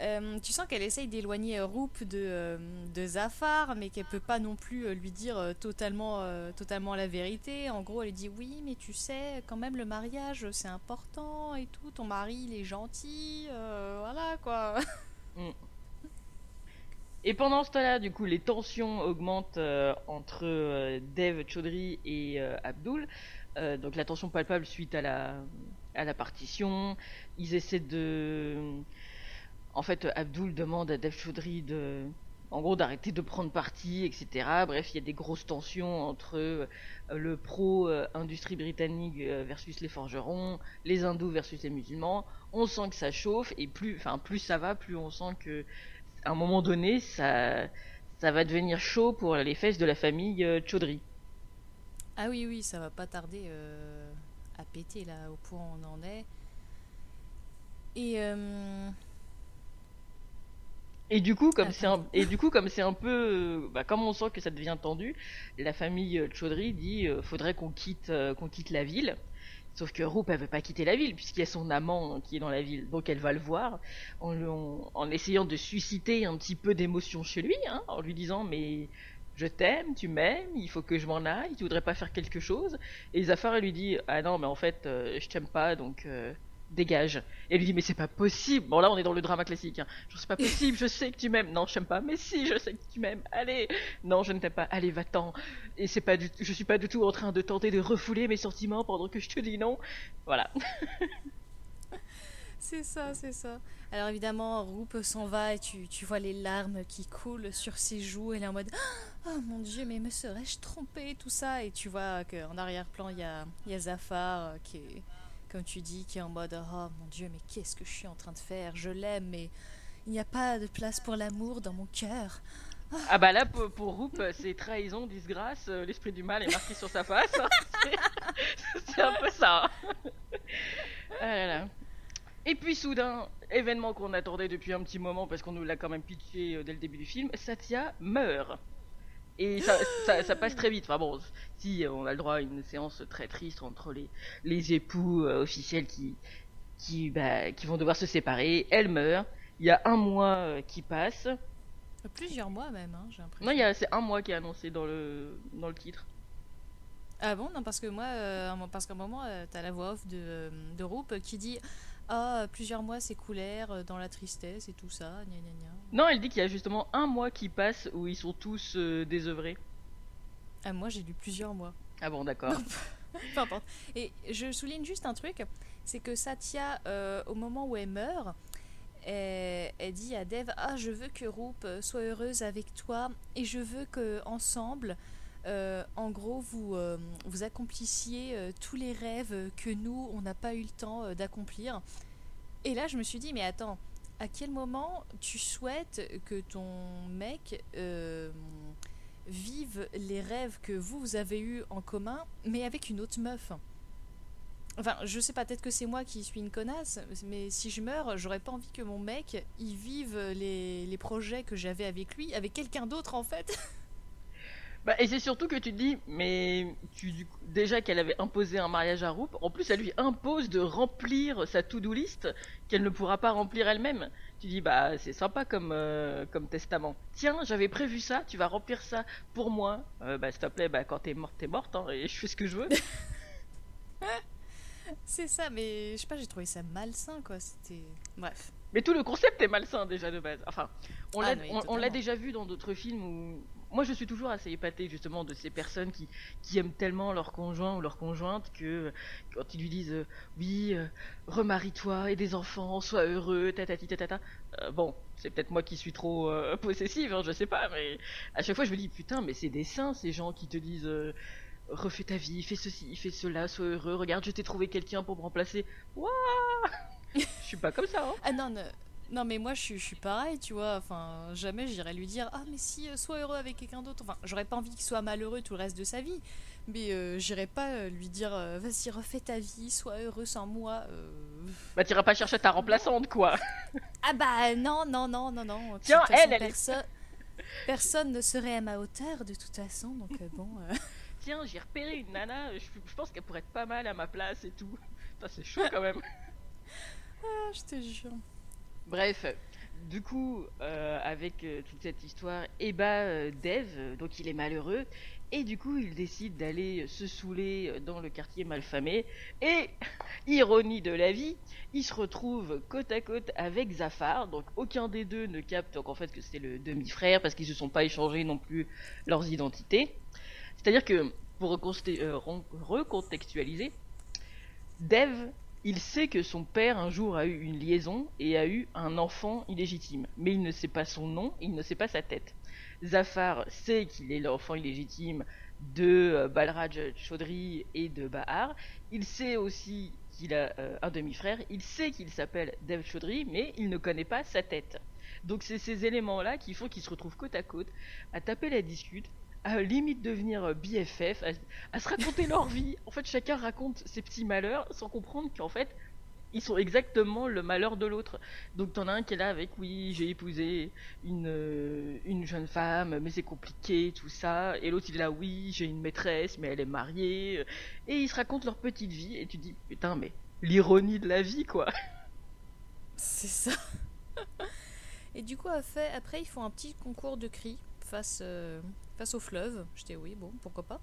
S6: euh, tu sens qu'elle essaye d'éloigner Roop de, euh, de Zafar, mais qu'elle peut pas non plus lui dire totalement, euh, totalement la vérité. En gros, elle lui dit oui, mais tu sais, quand même le mariage c'est important et tout, ton mari il est gentil, euh, voilà quoi.
S1: Et pendant ce temps-là, du coup, les tensions augmentent euh, entre euh, Dev Chaudhry et euh, Abdul. Donc la tension palpable suite à la, partition. Ils essaient de... En fait, Abdul demande à Dev Chaudhry de... En gros, d'arrêter de prendre parti, etc. Bref, il y a des grosses tensions entre le pro-industrie britannique versus les forgerons, les hindous versus les musulmans. On sent que ça chauffe, et plus, enfin, plus ça va, plus on sent que à un moment donné, ça, ça va devenir chaud pour les fesses de la famille euh, Chaudhry.
S6: Ah oui, oui, ça va pas tarder euh, à péter là, au point où on en est. Et euh,
S1: Et du coup, comme c'est un, et du coup, comme c'est un peu, bah, comme on sent que ça devient tendu, la famille Chaudhry dit, euh, faudrait qu'on quitte, qu'on quitte la ville. Sauf que Roop, elle veut pas quitter la ville puisqu'il y a son amant qui est dans la ville, donc elle va le voir en, en essayant de susciter un petit peu d'émotion chez lui, hein, en lui disant mais je t'aime, tu m'aimes, il faut que je m'en aille, tu voudrais pas faire quelque chose. Et Zafar elle lui dit ah non mais en fait euh, je t'aime pas donc euh, dégage. Et elle lui dit mais c'est pas possible. Bon là on est dans le drama classique. Hein. Genre c'est pas possible, je sais que tu m'aimes. Non je t'aime pas. Mais si je sais que tu m'aimes. Allez. Non je ne t'aime pas. Allez va-t'en. Et c'est pas du je suis pas du tout en train de tenter de refouler mes sentiments pendant que je te dis non. Voilà.
S6: c'est ça, c'est ça. Alors évidemment, Roop s'en va et tu, tu vois les larmes qui coulent sur ses joues. Elle est en mode Oh mon dieu, mais me serais-je trompée Tout ça. Et tu vois qu'en arrière-plan, il y a, y a Zafar euh, qui est, comme tu dis, qui est en mode Oh mon dieu, mais qu'est-ce que je suis en train de faire? Je l'aime, mais il n'y a pas de place pour l'amour dans mon cœur.
S1: Ah bah là pour, pour Roop c'est trahison, disgrâce, euh, l'esprit du mal est marqué sur sa face. C'est- un peu ça. Ah là là. Et puis soudain, événement qu'on attendait depuis un petit moment parce qu'on nous l'a quand même pitché euh, dès le début du film, Satya meurt. Et ça, ça, ça passe très vite. Enfin bon, si on a le droit à une séance très triste entre les, les époux euh, officiels qui, qui, bah, qui vont devoir se séparer, elle meurt. Il y a un mois euh, qui passe.
S6: Plusieurs mois même, hein, j'ai l'impression.
S1: Non, c'est un mois qui est annoncé dans le, dans le titre.
S6: Ah bon? Non, parce que moi, euh, parce qu'à un moment, euh, t'as la voix off de, euh, de Roop qui dit Ah, plusieurs mois s'écoulèrent euh, dans la tristesse et tout ça, gna gna gna.
S1: Non, elle dit qu'il y a justement un mois qui passe où ils sont tous euh, désœuvrés.
S6: Ah, moi, j'ai lu plusieurs mois.
S1: Ah bon, d'accord.
S6: Peu importe. Et je souligne juste un truc c'est que Satya, euh, au moment où elle meurt, elle, elle dit à Dev Ah, je veux que Roop soit heureuse avec toi et je veux que ensemble. Euh, en gros, vous, euh, accomplissiez euh, tous les rêves que nous, on n'a pas eu le temps d'accomplir. Et là, je me suis dit, mais attends, à quel moment tu souhaites que ton mec vive les rêves que vous, vous avez eus en commun, mais avec une autre meuf? Enfin, je sais pas, peut-être que c'est moi qui suis une connasse, mais si je meurs, j'aurais pas envie que mon mec il vive les projets que j'avais avec lui, avec quelqu'un d'autre en fait.
S1: Bah, et c'est surtout que tu te dis, mais tu, du coup, déjà qu'elle avait imposé un mariage à Roop, en plus elle lui impose de remplir sa to-do list qu'elle ne pourra pas remplir elle-même. Tu dis, bah c'est sympa comme, euh, comme testament. Tiens, j'avais prévu ça, tu vas remplir ça pour moi. Euh, bah s'il te plaît, bah quand t'es morte, t'es morte, hein, et je fais ce que je veux.
S6: c'est ça, mais je sais pas, j'ai trouvé ça malsain quoi. C'était. Bref.
S1: Mais tout le concept est malsain déjà de base. Enfin, on
S6: Ah,
S1: l'a
S6: oui,
S1: déjà vu dans d'autres films où. Moi, je suis toujours assez épatée justement de ces personnes qui, qui aiment tellement leur conjoint ou leur conjointe que quand ils lui disent euh, oui, euh, remarie-toi et des enfants, sois heureux, tatati tatata. Euh, bon, c'est peut-être moi qui suis trop euh, possessive, hein, je sais pas, mais à chaque fois je me dis putain, mais c'est des saints ces gens qui te disent refais ta vie, fais ceci, fais cela, sois heureux, regarde, je t'ai trouvé quelqu'un pour me remplacer. Waouh Je suis pas comme ça, hein.
S6: Ah non, non, non, mais moi je suis, je suis pareil, tu vois. Enfin, jamais j'irais lui dire Ah, mais si, euh, sois heureux avec quelqu'un d'autre. Enfin, j'aurais pas envie qu'il soit malheureux tout le reste de sa vie. Mais euh, j'irais pas euh, lui dire euh, Vas-y, refais ta vie, sois heureux sans moi. euh.
S1: Bah t'iras pas chercher ta remplaçante quoi.
S6: Ah bah non, non, non, non, non. De
S1: Tiens,
S6: toute façon,
S1: elle, elle est-
S6: perso- Personne ne serait à ma hauteur de toute façon, donc bon. euh.
S1: Tiens, j'ai repéré une nana, je, je pense qu'elle pourrait être pas mal à ma place et tout. C'est chaud quand même.
S6: Ah, je te jure.
S1: Bref, du coup, euh, avec euh, toute cette histoire, et bah, euh, Dev, euh, donc il est malheureux, et du coup, il décide d'aller se saouler dans le quartier malfamé, et, ironie de la vie, il se retrouve côte à côte avec Zafar, donc aucun des deux ne capte donc, en fait que c'est le demi-frère, parce qu'ils se sont pas échangés non plus leurs identités. C'est-à-dire que, pour recontextualiser, Dev il sait que son père un jour a eu une liaison et a eu un enfant illégitime, mais il ne sait pas son nom, il ne sait pas sa tête. Zafar sait qu'il est l'enfant illégitime de euh, Balraj Chaudhry et de Bahar. Il sait aussi qu'il a euh, un demi-frère. Il sait qu'il s'appelle Dev Chaudhry, mais il ne connaît pas sa tête. Donc c'est ces éléments-là qui font qu'ils se retrouvent côte à côte à taper la discute, à limite devenir euh, BFF, à, se raconter leur vie. En fait, chacun raconte ses petits malheurs sans comprendre qu'en fait, ils sont exactement le malheur de l'autre. Donc t'en as un qui est là avec oui, j'ai épousé une, euh, une jeune femme, mais c'est compliqué, tout ça. Et l'autre il est là, oui, j'ai une maîtresse, mais elle est mariée. Et ils se racontent leur petite vie, et tu dis, putain, mais l'ironie de la vie, quoi.
S6: C'est ça. Et du coup, après, après, ils font un petit concours de cris face, euh, face au fleuve. J'étais oui, bon, pourquoi pas.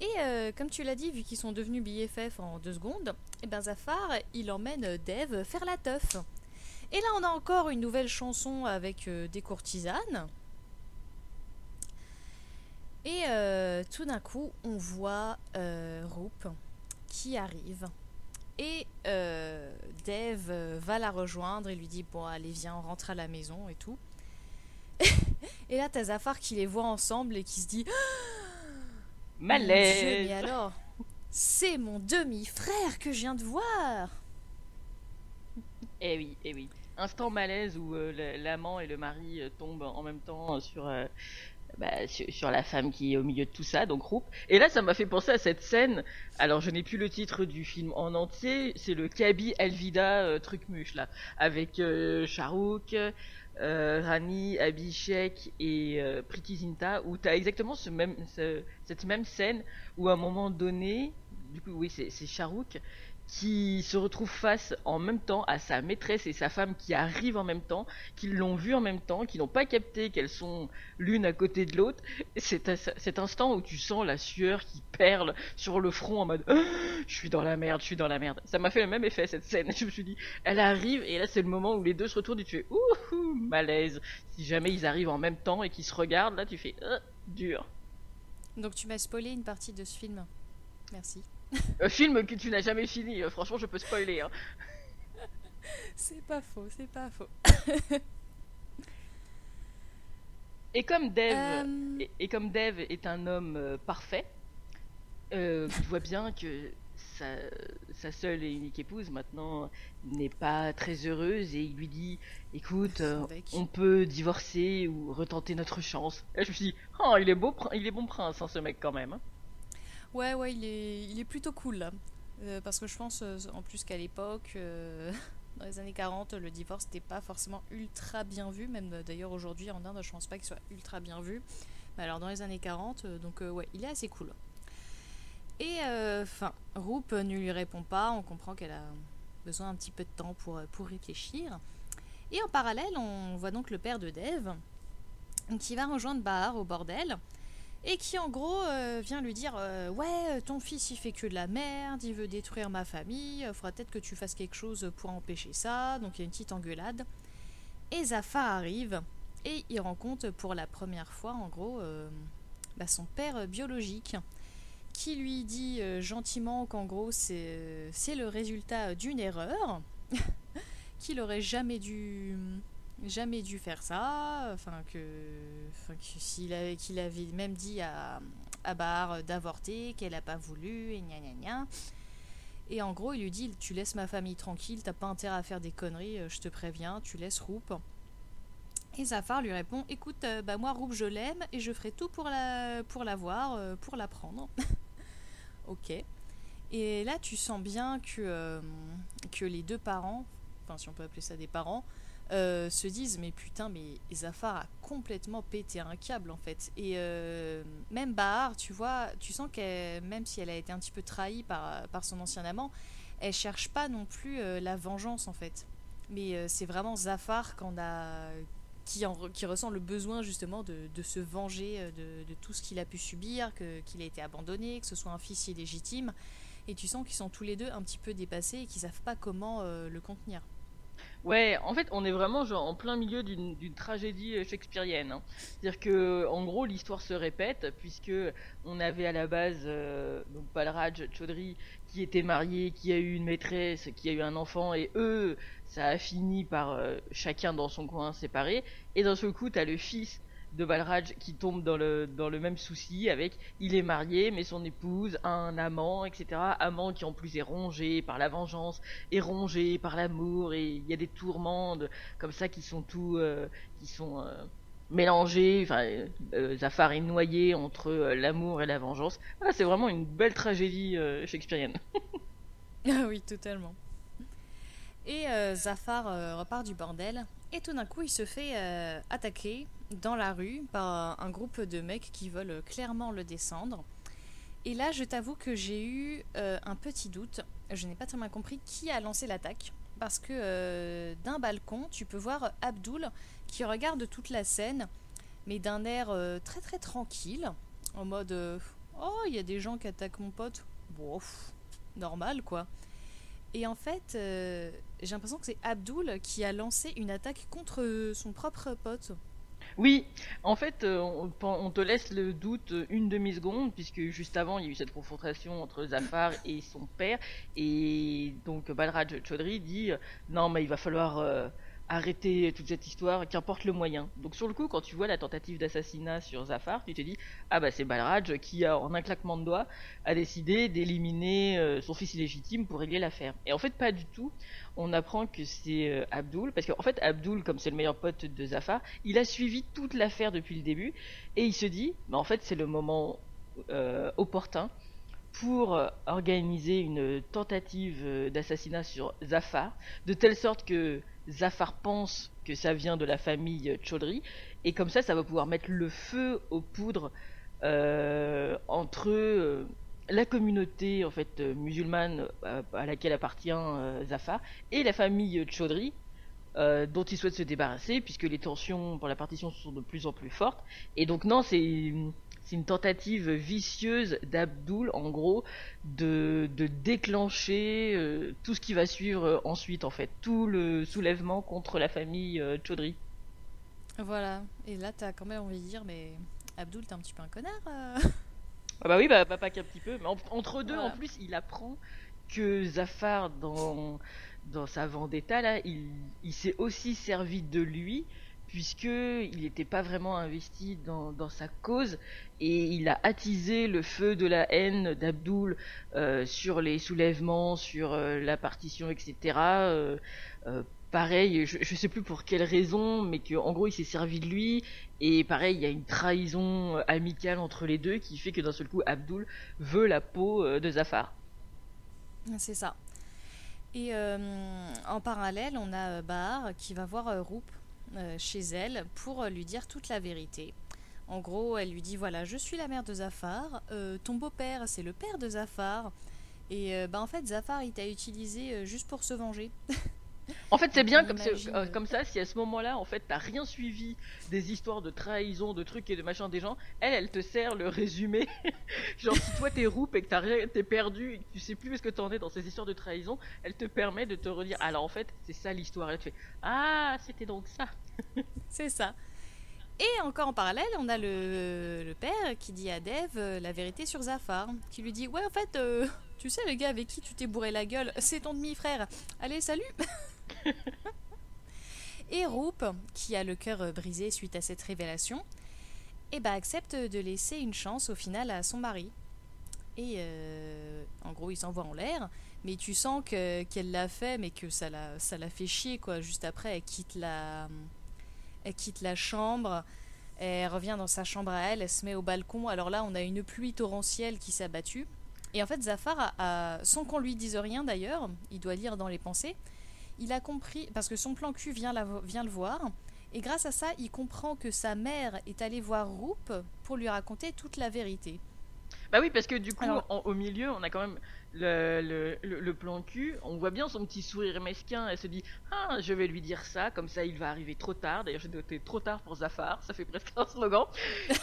S6: Et euh, comme tu l'as dit, vu qu'ils sont devenus BFF en deux secondes, et ben Zafar, il emmène Dev faire la teuf. Et là, on a encore une nouvelle chanson avec euh, des courtisanes. Et euh, tout d'un coup, on voit Roop qui arrive. Et Dev va la rejoindre et lui dit Bon, allez, viens, on rentre à la maison et tout. Et là, t'as Zafar qui les voit ensemble et qui se dit Dieu, mais
S1: Malaise
S6: alors C'est mon demi-frère que je viens de voir
S1: Eh oui, eh oui. Instant malaise où euh, l'amant et le mari euh, tombent en même temps euh, sur, euh, bah, sur, sur la femme qui est au milieu de tout ça, donc Roop. Et là, ça m'a fait penser à cette scène. Alors, je n'ai plus le titre du film en entier. C'est le Kabi Elvida euh, truc muche là, avec euh, Shahrukh, euh, Rani, Abhishek et euh, Priti Zinta, où t'as exactement ce même, ce- cette même scène où à un moment donné, du coup, oui, c'est Shahrukh qui se retrouve face en même temps à sa maîtresse et sa femme qui arrivent en même temps, qui l'ont vu en même temps, qui n'ont pas capté qu'elles sont l'une à côté de l'autre. C'est cet instant où tu sens la sueur qui perle sur le front en mode Ah, je suis dans la merde, je suis dans la merde. Ça m'a fait le même effet cette scène. Je me suis dit, elle arrive et là c'est le moment où les deux se retournent et tu fais ouh malaise. Si jamais ils arrivent en même temps et qu'ils se regardent, là tu fais Ah, dur.
S6: Donc, tu m'as spoilé une partie de ce film. Merci.
S1: Un film que tu n'as jamais fini. Franchement, je peux spoiler. hein.
S6: C'est pas faux, c'est pas faux.
S1: Et comme Dev,
S6: Euh,
S1: et, et comme Dev est un homme euh, parfait, euh, tu vois bien que sa, sa seule et unique épouse maintenant n'est pas très heureuse et il lui dit écoute euh, on peut divorcer ou retenter notre chance et je me suis dit oh il est beau il est bon prince hein, ce mec quand même hein.
S6: Ouais, ouais, il est, plutôt cool. Euh, parce que je pense euh, en plus qu'à l'époque, euh, dans les années 40, le divorce n'était pas forcément ultra bien vu. Même d'ailleurs aujourd'hui en Inde, je pense pas qu'il soit ultra bien vu. Mais alors dans les années 40, euh, donc ouais, il est assez cool. Et enfin, Roop ne lui répond pas. On comprend qu'elle a besoin un petit peu de temps pour, pour réfléchir. Et en parallèle, on voit donc le père de Dev qui va rejoindre Bahar au bordel et qui en gros euh, vient lui dire euh, ouais ton fils il fait que de la merde il veut détruire ma famille euh, faudra peut-être que tu fasses quelque chose pour empêcher ça. Donc il y a une petite engueulade. Et Zafar arrive et il rencontre pour la première fois en gros bah, son père biologique qui lui dit gentiment qu'en gros c'est c'est le résultat d'une erreur qu'il aurait jamais dû jamais dû faire ça, enfin que, enfin que avait, qu'il avait même dit à, à Bar d'avorter, qu'elle n'a pas voulu, et gna gna gna. Et en gros, il lui dit Tu laisses ma famille tranquille, t'as pas intérêt à faire des conneries, euh, je te préviens, tu laisses Roop. Et Zafar lui répond Écoute, euh, bah moi, Roop, je l'aime et je ferai tout pour la, pour la voir, euh, pour la prendre. ok. Et là, tu sens bien que, que les deux parents, enfin, si on peut appeler ça des parents, euh, se disent mais putain mais Zafar a complètement pété un câble en fait et euh, même Bahar tu vois tu sens qu'elle même si elle a été un petit peu trahie par, par son ancien amant elle cherche pas non plus euh, la vengeance en fait. Mais c'est vraiment Zafar qui, en, qui ressent le besoin justement de, de se venger de, tout ce qu'il a pu subir, que, qu'il a été abandonné, que ce soit un fils illégitime. Et tu sens qu'ils sont tous les deux un petit peu dépassés et qu'ils savent pas comment le contenir.
S1: Ouais, en fait, on est vraiment genre en plein milieu d'une tragédie euh, shakespearienne. hein. C'est-à-dire que, en gros, l'histoire se répète puisque on avait à la base euh, donc Balraj Chaudhry qui était marié, qui a eu une maîtresse, qui a eu un enfant, et eux, ça a fini par euh, chacun dans son coin séparé. Et d'un seul coup, t'as le fils de Balraj qui tombe dans le dans le même souci avec il est marié mais son épouse a un amant etc amant qui en plus est rongé par la vengeance est rongé par l'amour et il y a des tourments de- comme ça qui sont tout euh, qui sont euh, mélangés enfin euh, euh, Zafar est noyé entre l'amour et la vengeance. Ah, c'est vraiment une belle tragédie shakespearienne.
S6: Ah oui, totalement. Et euh, Zafar euh, repart du bordel. Et tout d'un coup, il se fait euh, attaquer dans la rue par un groupe de mecs qui veulent clairement le descendre. Et là, je t'avoue que j'ai eu un petit doute. Je n'ai pas très bien compris qui a lancé l'attaque. Parce que d'un balcon, tu peux voir Abdul qui regarde toute la scène, mais d'un air très très tranquille. En mode Oh, il y a des gens qui attaquent mon pote. Bon, normal quoi. Et en fait, euh, j'ai l'impression que c'est Abdul qui a lancé une attaque contre son propre pote.
S1: Oui, en fait, euh, on, te laisse le doute une demi-seconde, puisque juste avant, il y a eu cette confrontation entre Zafar et son père, et donc Balraj Chaudhry dit euh, non, mais il va falloir arrêter toute cette histoire, qu'importe le moyen. Donc sur le coup, quand tu vois la tentative d'assassinat sur Zafar, tu te dis ah bah c'est Balraj qui a en un claquement de doigts a décidé d'éliminer euh, son fils illégitime pour régler l'affaire. Et en fait, pas du tout. On apprend que c'est euh, Abdul, parce qu'en fait Abdul, comme c'est le meilleur pote de Zafar, il a suivi toute l'affaire depuis le début, et il se dit, bah en fait c'est le moment euh, opportun pour organiser une tentative d'assassinat sur Zafar, de telle sorte que Zafar pense que ça vient de la famille Chaudhry, et comme ça, ça va pouvoir mettre le feu aux poudres euh, entre euh, la communauté en fait euh, musulmane à laquelle appartient Zafar et la famille Chaudhry, dont il souhaite se débarrasser, puisque les tensions pour la partition sont de plus en plus fortes. Et donc non, c'est c'est une tentative vicieuse d'Abdul, en gros, de, de déclencher euh, tout ce qui va suivre euh, ensuite, en fait, tout le soulèvement contre la famille euh, Chaudhry.
S6: Voilà. Et là, t'as quand même envie de dire, mais Abdul, t'es un petit peu un connard. euh.
S1: Ah bah oui, bah, bah, pas qu'un petit peu, mais en- entre deux,
S6: Voilà.
S1: en plus, il apprend que Zafar, dans, dans sa vendetta, là, il, il s'est aussi servi de lui, puisque il n'était pas vraiment investi dans, dans sa cause, et il a attisé le feu de la haine d'Abdul euh, sur les soulèvements, sur euh, la partition, etc. euh, pareil, je, je sais plus pour quelle raison, mais que en gros il s'est servi de lui, et pareil, il y a une trahison amicale entre les deux qui fait que d'un seul coup Abdul veut la peau de Zafar.
S6: C'est ça. Et en parallèle, on a Bahar qui va voir Roup chez elle pour lui dire toute la vérité. En gros, elle lui dit voilà, je suis la mère de Zafar, euh, ton beau-père, c'est le père de Zafar. Et euh, bah, en fait, Zafar, il t'a utilisé euh, juste pour se venger.
S1: En fait, c'est bien comme, euh, comme ça, si à ce moment-là, en fait, t'as rien suivi des histoires de trahison, de trucs et de machin des gens, elle, elle te sert le résumé. Genre, si toi t'es roupe et que t'es perdu, et que tu sais plus où est-ce que t'en es dans ces histoires de trahison, elle te permet de te redire, alors en fait, c'est ça l'histoire. Elle te fait, ah, c'était donc ça.
S6: C'est ça. Et encore en parallèle, on a le, le père qui dit à Dev euh, la vérité sur Zafar, qui lui dit Ouais, en fait, euh, tu sais, le gars avec qui tu t'es bourré la gueule, c'est ton demi-frère. Allez, salut Et Roup, qui a le cœur brisé suite à cette révélation, eh ben, accepte de laisser une chance au final à son mari. Et euh, en gros, il s'envoie en l'air, mais tu sens que, qu'elle l'a fait, mais que ça l'a, ça l'a fait chier, quoi. Juste après, elle quitte la, elle quitte la chambre, elle revient dans sa chambre à elle, elle se met au balcon. Alors là, on a une pluie torrentielle qui s'est abattue. Et en fait, Zafar, a, a- sans qu'on lui dise rien d'ailleurs, il doit lire dans les pensées, il a compris, parce que son plan cul vient, la vient le voir, et grâce à ça, il comprend que sa mère est allée voir Roup pour lui raconter toute la vérité.
S1: Bah oui, parce que du coup,
S6: Alors-
S1: en- au milieu, on a quand même le, le, le- le plan cul. On voit bien son petit sourire mesquin. Elle se dit Ah, je vais lui dire ça, comme ça il va arriver trop tard. D'ailleurs, j'ai noté trop tard pour Zafar, ça fait presque un slogan.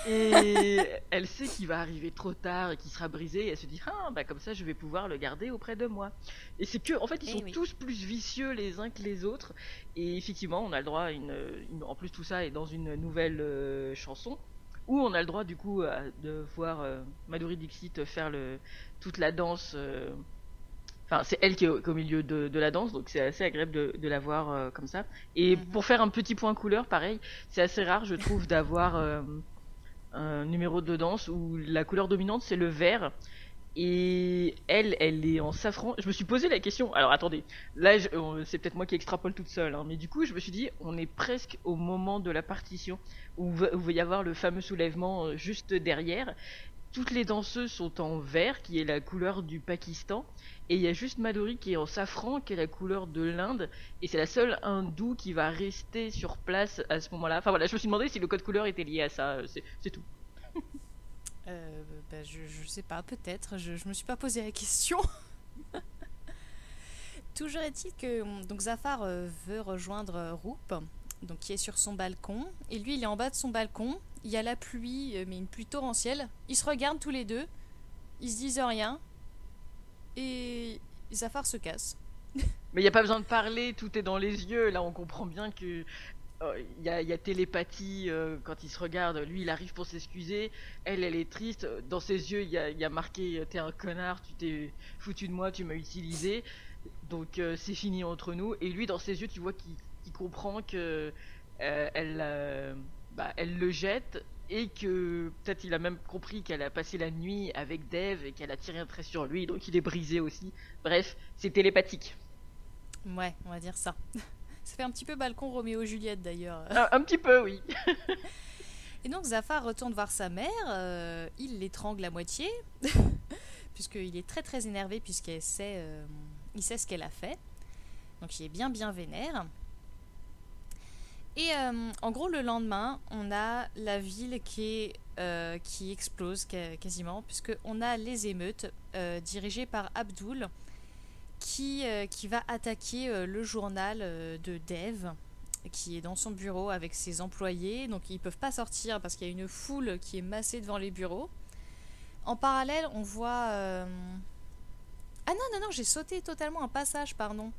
S1: Et elle sait qu'il va arriver trop tard et qu'il sera brisé. Et elle se dit Ah, bah comme ça je vais pouvoir le garder auprès de moi. Et c'est que, en fait, ils
S6: Eh
S1: sont
S6: oui.
S1: tous plus vicieux les uns que les autres. Et effectivement, on a le droit à une. une- en plus, tout ça est dans une nouvelle euh, chanson où on a le droit du coup à- de voir euh, Dixit faire le, toute la danse. euh, Enfin, c'est elle qui est au, milieu de, de la danse, donc c'est assez agréable de, de la voir euh, comme ça. Et
S6: Mhm.
S1: pour faire un petit point couleur, pareil, c'est assez rare, je trouve, d'avoir euh, un numéro de danse où la couleur dominante c'est le vert. Et elle, elle est en safran. Je me suis posé la question. Alors attendez, là c'est peut-être moi qui extrapole toute seule, hein, mais du coup je me suis dit, on est presque au moment de la partition où va, où va y avoir le fameux soulèvement euh, juste derrière. Toutes les danseuses sont en vert, qui est la couleur du Pakistan, et il y a juste Madhuri qui est en safran, qui est la couleur de l'Inde, et c'est la seule hindoue qui va rester sur place à ce moment-là. Enfin voilà, je me suis demandé si le code couleur était lié à ça, euh, c'est tout.
S6: Euh, bah, je, je sais pas, peut-être. Je, je me suis pas posé la question. Toujours est-il que donc Zafar euh, veut rejoindre euh, Roup, donc qui est sur son balcon, et lui il est en bas de son balcon. Il y a la pluie, mais une pluie torrentielle. Ils se regardent tous les deux, ils se disent rien, et Zafar se casse.
S1: Mais il n'y a pas besoin de parler, tout est dans les yeux. Là, on comprend bien que euh, il y, a, il y a télépathie euh, quand ils se regardent. Lui, il arrive pour s'excuser. Elle, elle est triste. Dans ses yeux, il y a, marqué euh, T'es un connard, tu t'es foutu de moi, tu m'as utilisé. Donc, euh, c'est fini entre nous. Et lui, dans ses yeux, tu vois qu'il comprend que euh, elle, euh, bah, elle le jette. Et que peut-être il a même compris qu'elle a passé la nuit avec Dave et qu'elle a tiré un trait sur lui, donc il est brisé aussi. Bref, c'est télépathique.
S6: Ouais, on va dire ça. Ça fait un petit peu balcon Roméo et Juliette d'ailleurs.
S1: Un, un petit peu, oui.
S6: Et donc Zafar retourne voir sa mère, euh, il l'étrangle à moitié, puisqu'il est très très énervé puisqu'il sait, euh, il sait ce qu'elle a fait. Donc il est bien bien vénère. Et euh, en gros le lendemain, on a la ville qui, est, qui explose quasiment, puisqu'on a les émeutes dirigées par Abdul, qui, euh, qui va attaquer euh, le journal euh, de Dev, qui est dans son bureau avec ses employés, donc ils peuvent pas sortir parce qu'il y a une foule qui est massée devant les bureaux. En parallèle, on voit. Ah non, non, non, j'ai sauté totalement un passage, pardon.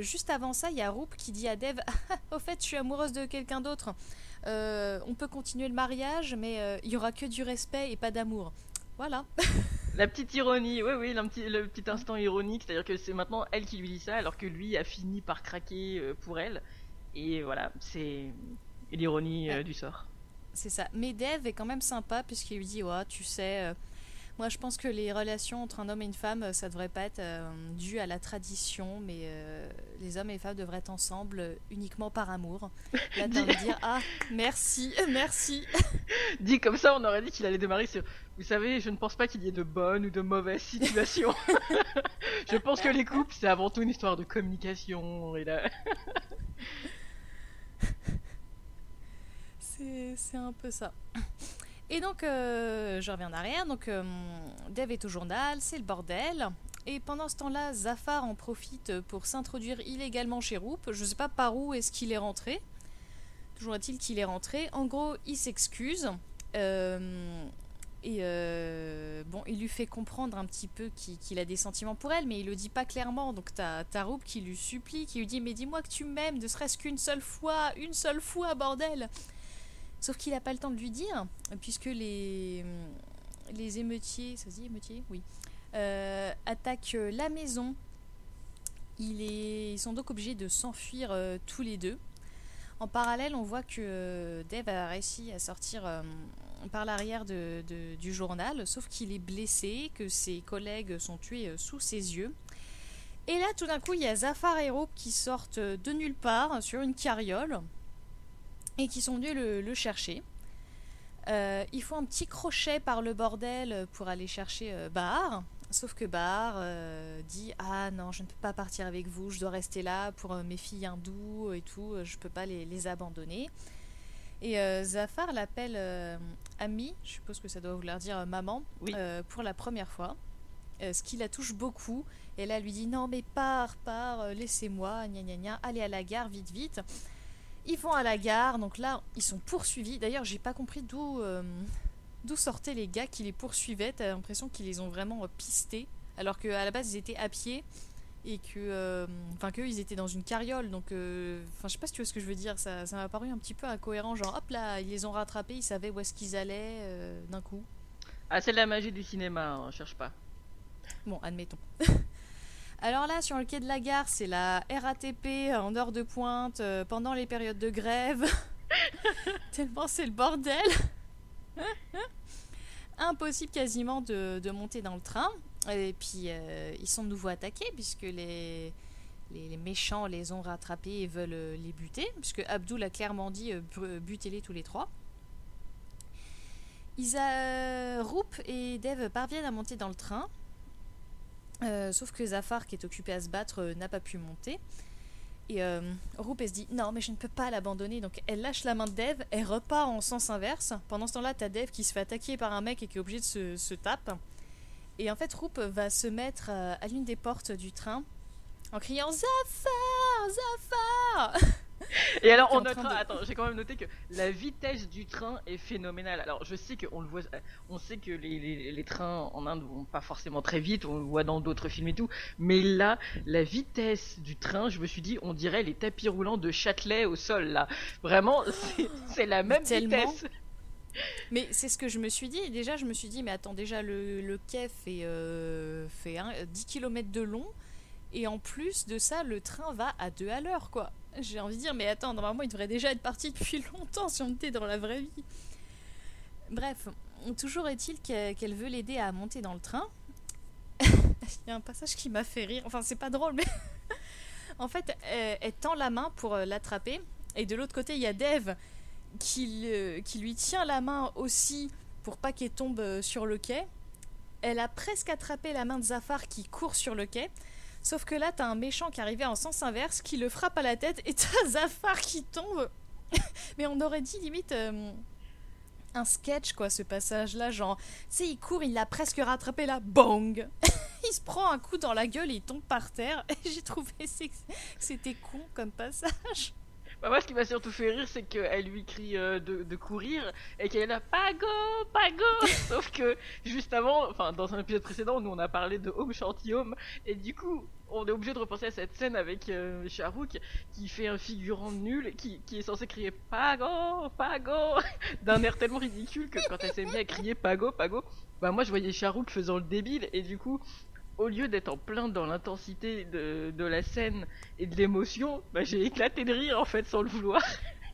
S6: Juste avant ça, il y a Roop qui dit à Dev Au fait, je suis amoureuse de quelqu'un d'autre. On peut continuer le mariage, mais il y aura que du respect et pas d'amour. Voilà.
S1: La petite ironie, oui, oui, le petit, le petit instant ironique, c'est-à-dire que c'est maintenant elle qui lui dit ça, alors que lui a fini par craquer euh, pour elle. Et voilà, c'est l'ironie euh, du sort.
S6: C'est ça. Mais Dev est quand même sympa puisqu'il lui dit Ouais, tu sais, euh, moi je pense que les relations entre un homme et une femme, euh, ça devrait pas être euh, dû à la tradition, mais euh, les hommes et les femmes devraient être ensemble euh, uniquement par amour. Là, de dire Ah, merci, merci.
S1: Dit comme ça, on aurait dit qu'il allait démarrer sur Vous savez, je ne pense pas qu'il y ait de bonnes ou de mauvaises situations. je pense que les couples, c'est avant tout une histoire de communication. Et là...
S6: C'est un peu ça. Et donc, euh, je reviens en arrière. Donc, euh, Dev est au journal, c'est le bordel. Et pendant ce temps-là, Zafar en profite pour s'introduire illégalement chez Roop. Je sais pas par où est-ce qu'il est rentré. Toujours est-il qu'il est rentré. En gros, il s'excuse. Euh, et euh, bon, il lui fait comprendre un petit peu qu'il a des sentiments pour elle, mais il le dit pas clairement. Donc t'as t'as Roop qui lui supplie, qui lui dit Mais dis-moi que tu m'aimes, ne serait-ce qu'une seule fois, une seule fois, bordel Sauf qu'il n'a pas le temps de lui dire, puisque les, les émeutiers, ça se dit émeutiers? Oui, euh, attaquent euh, la maison. Ils sont donc obligés de s'enfuir euh, tous les deux. En parallèle, on voit que euh, Dave a réussi à sortir par l'arrière du journal, sauf qu'il est blessé, que ses collègues sont tués sous ses yeux. Et là, tout d'un coup, il y a Zafar et Rope qui sortent de nulle part sur une carriole et qui sont venus le, le chercher. Euh, ils font un petit crochet par le bordel pour aller chercher euh, Bahar. Sauf que Bahar euh, dit Ah non, je ne peux pas partir avec vous, je dois rester là pour euh, mes filles hindoues et tout, euh, je peux pas les, les abandonner. Et Zafar l'appelle Ami, je suppose que ça doit vouloir dire maman,
S1: Oui.
S6: pour la première fois. Ce qui la touche beaucoup. Et là, elle lui dit Non, mais pars, pars, laissez-moi, gna gna gna, allez à la gare, vite, vite. Ils vont à la gare, donc là, ils sont poursuivis. D'ailleurs, j'ai pas compris d'où euh, d'où sortaient les gars qui les poursuivaient. T'as l'impression qu'ils les ont vraiment euh, pistés, alors qu'à la base, ils étaient à pied et que euh, enfin qu'eux ils étaient dans une carriole donc enfin je sais pas si tu vois ce que je veux dire ça ça m'a paru un petit peu incohérent genre hop là ils les ont rattrapés ils savaient où est-ce qu'ils allaient d'un coup
S1: Ah, c'est de la magie du cinéma, hein, cherche pas.
S6: bon admettons alors là sur le quai de la gare c'est la RATP en heure de pointe euh, pendant les périodes de grève. Tellement c'est le bordel. Impossible quasiment de, de monter dans le train. Et puis euh, ils sont de nouveau attaqués puisque les, les, méchants les ont rattrapés et veulent euh, les buter, puisque Abdul a clairement dit euh, bu- butez-les tous les trois. Isa, Roop et Dev parviennent à monter dans le train, euh, sauf que Zafar, qui est occupé à se battre, euh, n'a pas pu monter. Et euh, elle se dit non, mais je ne peux pas l'abandonner. Donc elle lâche la main de Dev, elle repart en sens inverse. Pendant ce temps-là, t'as Dev qui se fait attaquer par un mec et qui est obligé de se, se. Et en fait, Roop va se mettre euh, à l'une des portes du train en criant Zafar Zafar
S1: Et alors, on notera,
S6: de-
S1: attends, j'ai quand même noté que la vitesse du train est phénoménale. Alors, je sais qu'on le voit, on sait que les, les, les trains en Inde vont pas forcément très vite, on le voit dans d'autres films et tout, mais là, la vitesse du train, je me suis dit, on dirait les tapis roulants de Châtelet au sol, là. Vraiment, c'est- c'est la même
S6: Tellement.
S1: vitesse.
S6: Mais c'est ce que je me suis dit. Déjà, je me suis dit, mais attends, déjà, le, le quai fait, euh, fait un- 10 km de long. Et en plus de ça, le train va à 2 à l'heure, quoi. J'ai envie de dire, mais attends, normalement, il devrait déjà être parti depuis longtemps si on était dans la vraie vie. Bref, toujours est-il qu'elle veut l'aider à monter dans le train. Il y a un passage qui m'a fait rire. Enfin, c'est pas drôle, mais. en fait, elle, elle tend la main pour euh, l'attraper. Et de l'autre côté, il y a Dev qui, qui lui tient la main aussi pour pas qu'elle tombe euh, sur le quai. Elle a presque attrapé la main de Zafar qui court sur le quai. Sauf que là, t'as un méchant qui arrivait en sens inverse qui le frappe à la tête et t'as Zafar qui tombe. Mais on aurait dit limite euh, un sketch, quoi, ce passage-là. Genre, tu sais, il court, il l'a presque rattrapé là, bang Il se prend un coup dans la gueule et il tombe par terre. J'ai trouvé que c'était con comme passage.
S1: Bah, moi, ce qui m'a surtout fait rire, c'est qu'elle lui crie euh, de, de courir et qu'elle est là, Pago, Pago Sauf que juste avant, enfin, dans un épisode précédent, nous on a parlé de Home Shanty Home et du coup, on est obligé de repenser à cette scène avec euh, Shahrukh qui fait un figurant nul qui, qui est censé crier Pago, Pago d'un air tellement ridicule que quand elle s'est mise à crier Pago, Pago, bah moi je voyais Shahrukh faisant le débile et du coup. Au lieu d'être en plein dans l'intensité de, la scène et de l'émotion, bah, j'ai éclaté de rire en fait sans le vouloir.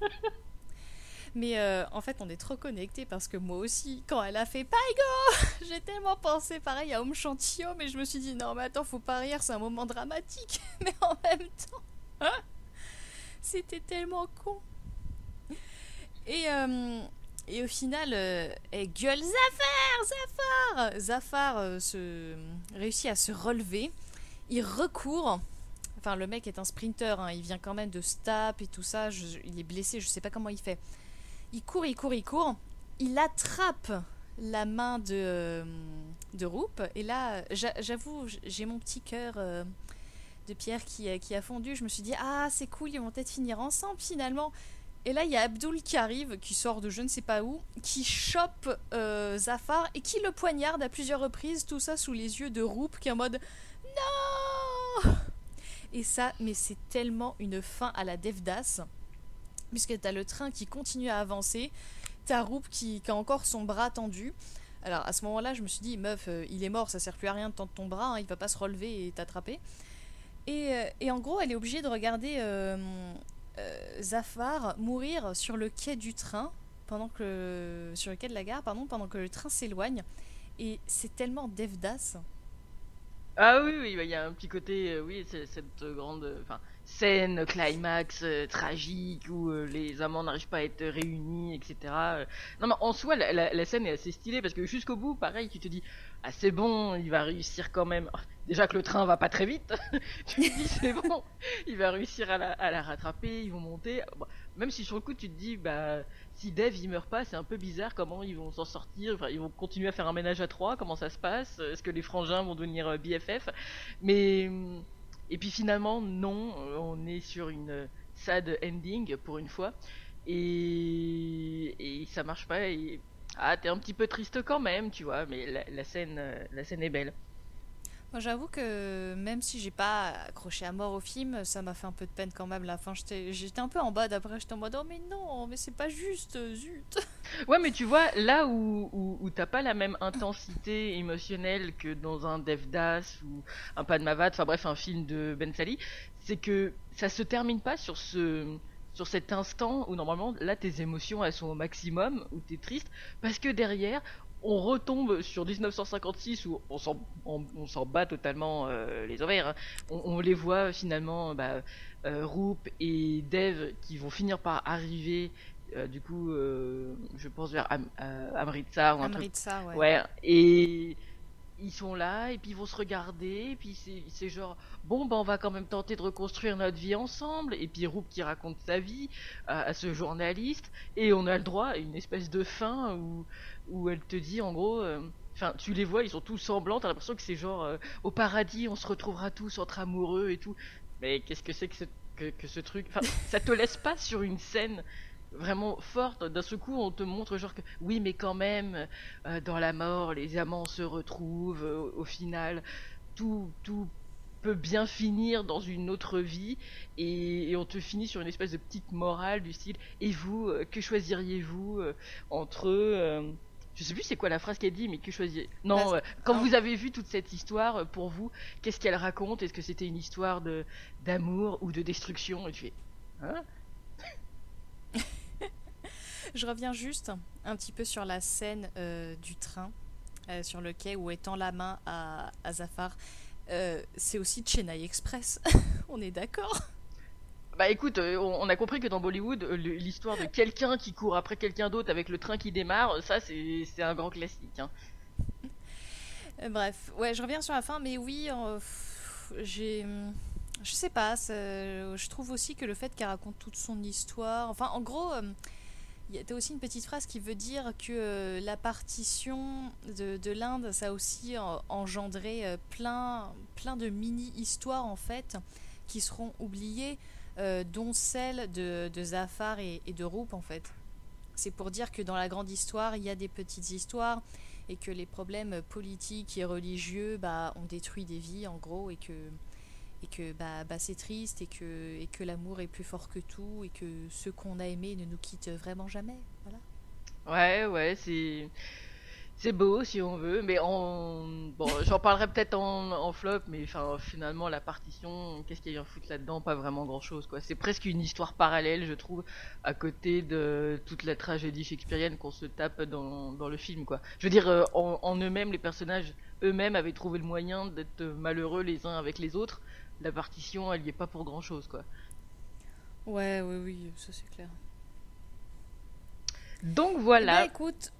S6: Mais euh, en fait, on est trop connectés parce que moi aussi, quand elle a fait Paigo, j'ai tellement pensé pareil à Home Chantio, mais je me suis dit non, mais attends, faut pas rire, c'est un moment dramatique. Mais en même temps, hein, c'était tellement con. Et, euh, et au final, euh, elle gueule Zafar, Zafar Zafar euh, se, réussit à se relever. Il recourt. Enfin, le mec est un sprinter, hein, il vient quand même de Stap et tout ça. il est blessé, je sais pas comment il fait. Il court, il court, il court. Il attrape la main de, euh, de Roop. Et là, j'a- j'avoue, j'ai mon petit cœur euh, de pierre qui, qui a fondu. Je me suis dit, ah, c'est cool, ils vont peut-être finir ensemble finalement. Et là, il y a Abdul qui arrive, qui sort de je ne sais pas où, qui chope euh, Zafar et qui le poignarde à plusieurs reprises. Tout ça sous les yeux de Roop qui est en mode Non Et ça, mais c'est tellement une fin à la Devdas puisque t'as le train qui continue à avancer, t'as Roop qui, a encore son bras tendu. Alors à ce moment-là, je me suis dit, meuf, euh, il est mort, ça sert plus à rien de tendre ton bras, hein, il va pas se relever et t'attraper. Et, euh, en gros, elle est obligée de regarder Zafar mourir sur le quai du train, pendant que sur le quai de la gare, pardon, pendant que le train s'éloigne. Et c'est tellement Devdas.
S1: Ah oui, oui, bah, il y a un petit côté, euh, oui, cette euh, grande euh, scène, climax euh, tragique où euh, les amants n'arrivent pas à être réunis, etc. euh. Non, mais en soi, la, la- la scène est assez stylée parce que jusqu'au bout, pareil, tu te dis, c'est bon, il va réussir quand même. Ah, Déjà que le train va pas très vite, tu te dis, c'est bon, il va réussir à la, rattraper, ils vont monter. Même si sur le coup, tu te dis, bah, si Dave il meurt pas, c'est un peu bizarre comment ils vont s'en sortir. Ils vont continuer à faire un ménage à trois. Comment ça se passe? Est-ce que les frangins vont devenir euh, BFF Mais hum, et puis finalement non, on est sur une euh, sad ending pour une fois et, et ça marche pas. Ah, t'es un petit peu triste quand même, tu vois. Mais la, la scène, euh, la scène est belle.
S6: Moi, j'avoue que même si j'ai pas accroché à mort au film, ça m'a fait un peu de peine quand même. La fin, j'étais j'étais un peu en bas d'après, j'étais en mode oh mais non, mais c'est pas juste, zut.
S1: Ouais, mais tu vois, là où, où, où t'as pas la même intensité émotionnelle que dans un Devdas ou un Padmavat, enfin bref, un film de Ben Sali, c'est que ça se termine pas sur ce sur cet instant où normalement là tes émotions elles sont au maximum où t'es triste parce que derrière on retombe sur 1956 où on s'en on, on s'en bat totalement euh, les ovaires hein. on, on les voit finalement bah, euh, Roop et Dev qui vont finir par arriver euh, du coup euh, je pense vers Am Amritsar ou un truc
S6: Amritsar, ouais.
S1: Ouais, et ils sont là, et puis ils vont se regarder, et puis c'est genre, bon, bah on va quand même tenter de reconstruire notre vie ensemble, et puis Roop qui raconte sa vie à, ce journaliste, et on a le droit à une espèce de fin où, où elle te dit en gros, euh, enfin tu les vois, ils sont tous semblants, t'as l'impression que c'est genre, euh, au paradis on se retrouvera tous entre amoureux et tout, mais qu'est-ce que c'est que ce, que ce truc, enfin ça te laisse pas sur une scène vraiment forte. D'un seul coup, on te montre genre que oui, mais quand même, euh, dans la mort, les amants se retrouvent. euh, au final, tout, tout peut bien finir dans une autre vie, et, et on te finit sur une espèce de petite morale du style. Et vous, euh, que choisiriez-vous entre je sais plus c'est quoi la phrase qu'elle dit, mais que choisir Non,
S6: Bah,
S1: quand vous avez vu toute cette histoire, pour vous, qu'est-ce qu'elle raconte? Est-ce que c'était une histoire de d'amour ou de destruction? Et tu fais, hein?
S6: Je reviens juste un petit peu sur la scène euh, du train euh, sur le quai où étend la main à, à Zafar. Euh, c'est aussi Chennai Express. On est d'accord?
S1: Bah écoute, on a compris que dans Bollywood, l'histoire de quelqu'un qui court après quelqu'un d'autre avec le train qui démarre, ça c'est un grand classique. Hein.
S6: Bref, ouais, je reviens sur la fin, mais oui, euh, j'ai. Je sais pas, je trouve aussi que le fait qu'elle raconte toute son histoire. Enfin, en gros, il y a aussi une petite phrase qui veut dire que euh, la partition de, de l'Inde, ça a aussi en- engendré euh, plein, plein de mini-histoires, en fait, qui seront oubliées, euh, dont celle de, de Zafar et, de Roop, en fait. C'est pour dire que dans la grande histoire, il y a des petites histoires et que les problèmes politiques et religieux bah, ont détruit des vies en gros et que et que bah, bah c'est triste et que et que l'amour est plus fort que tout et que ceux qu'on a aimés ne nous quittent vraiment jamais voilà
S1: Ouais, ouais, c'est c'est beau si on veut, mais en bon, j'en parlerai peut-être en, flop, mais enfin finalement la partition, qu'est-ce qu'il y a à foutre là-dedans? Pas vraiment grand-chose quoi. C'est presque une histoire parallèle, je trouve, à côté de toute la tragédie shakespearienne qu'on se tape dans, dans le film quoi. Je veux dire, euh, en eux-mêmes, les personnages eux-mêmes avaient trouvé le moyen d'être malheureux les uns avec les autres. La partition, elle y est pas pour grand-chose quoi.
S6: ouais oui oui ça c'est clair
S1: Donc voilà.
S6: écoute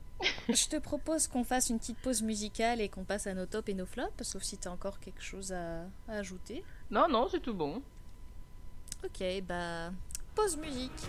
S6: je te propose qu'on fasse une petite pause musicale et qu'on passe à nos tops et nos flops sauf si tu as encore quelque chose à, à ajouter
S1: Non, non, c'est tout bon.
S6: ok bah pause musique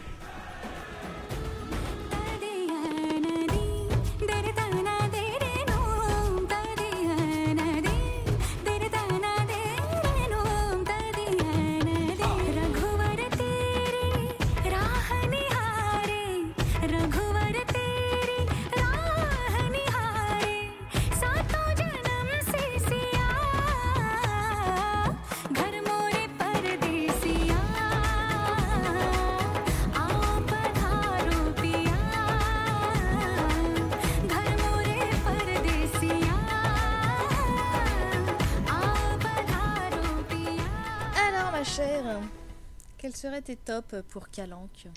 S6: quels seraient tes tops pour Calanque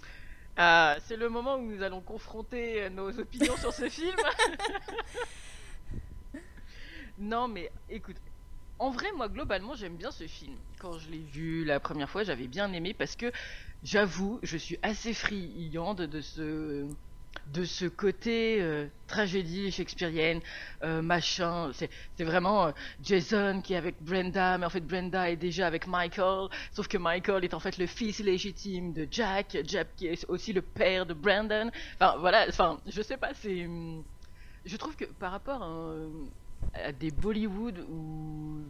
S1: Ah, c'est le moment où nous allons confronter euh, nos opinions sur ce film. non, mais écoute, en vrai, moi, globalement, j'aime bien ce film. Quand je l'ai vu la première fois, j'avais bien aimé parce que, j'avoue, je suis assez friande de ce de ce côté euh, tragédie shakespearienne, euh, machin. C'est vraiment euh, Jason qui est avec Brenda, mais en fait Brenda est déjà avec Michael, sauf que Michael est en fait le fils légitime de Jack, Jack qui est aussi le père de Brandon. Enfin voilà, enfin je sais pas, c'est hum, je trouve que par rapport à, à des Bollywood ou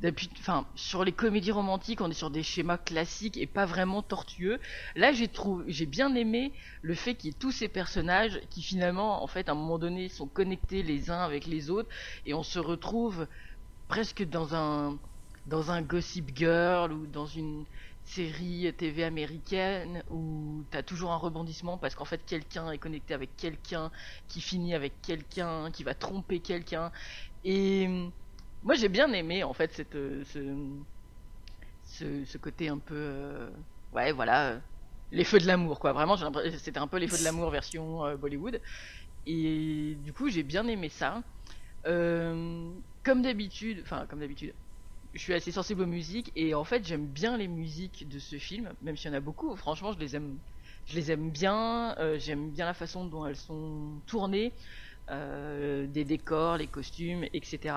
S1: depuis, enfin, sur les comédies romantiques, on est sur des schémas classiques et pas vraiment tortueux. Là, j'ai trouvé, j'ai bien aimé le fait qu'il y ait tous ces personnages qui finalement, en fait, à un moment donné, sont connectés les uns avec les autres et on se retrouve presque dans un, dans un Gossip Girl ou dans une série TV américaine où t'as toujours un rebondissement parce qu'en fait quelqu'un est connecté avec quelqu'un qui finit avec quelqu'un qui va tromper quelqu'un et moi j'ai bien aimé en fait cette euh, ce, ce, côté un peu euh, ouais voilà euh, les feux de l'amour quoi. Vraiment c'était un peu les feux de l'amour version Bollywood. Et du coup j'ai bien aimé ça. Comme d'habitude enfin comme d'habitude je suis assez sensible aux musiques et en fait j'aime bien les musiques de ce film même s'il y en a beaucoup. Franchement je les aime je les aime bien j'aime bien la façon dont elles sont tournées des décors les costumes etc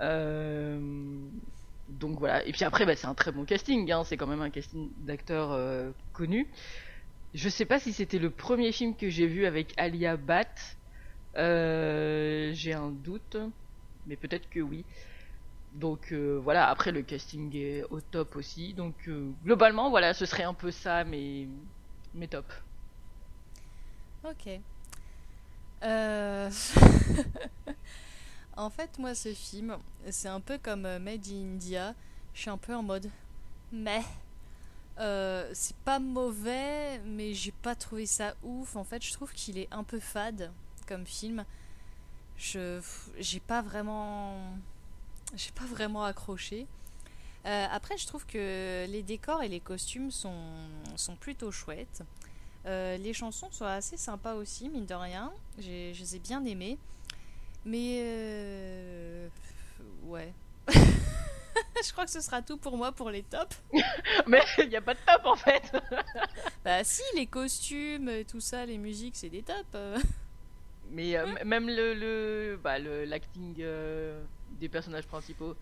S1: euh, donc voilà. Et puis après, bah, c'est un très bon casting. Hein. C'est quand même un casting d'acteurs euh, connus. Je sais pas si c'était le premier film que j'ai vu avec Alia Bat. Euh, j'ai un doute, mais peut-être que oui. Donc voilà. Après, le casting est au top aussi. Donc globalement, voilà, ce serait un peu ça, mais mais top.
S6: Ok. En fait, moi, ce film, c'est un peu comme euh, Made in India. Je suis un peu en mode. Mais. Euh, c'est pas mauvais, mais j'ai pas trouvé ça ouf. En fait, je trouve qu'il est un peu fade comme film. Je. J'ai pas vraiment. J'ai pas vraiment accroché. Euh, après, je trouve que les décors et les costumes sont, sont plutôt chouettes. Les chansons sont assez sympas aussi, mine de rien. Je les ai bien aimées. Mais euh, ouais. je crois que ce sera tout pour moi pour les tops.
S1: Mais il n'y a pas de top en fait.
S6: Bah si, les costumes, tout ça, les musiques, c'est des tops.
S1: Mais euh, m- même le le bah le l'acting euh, des personnages principaux.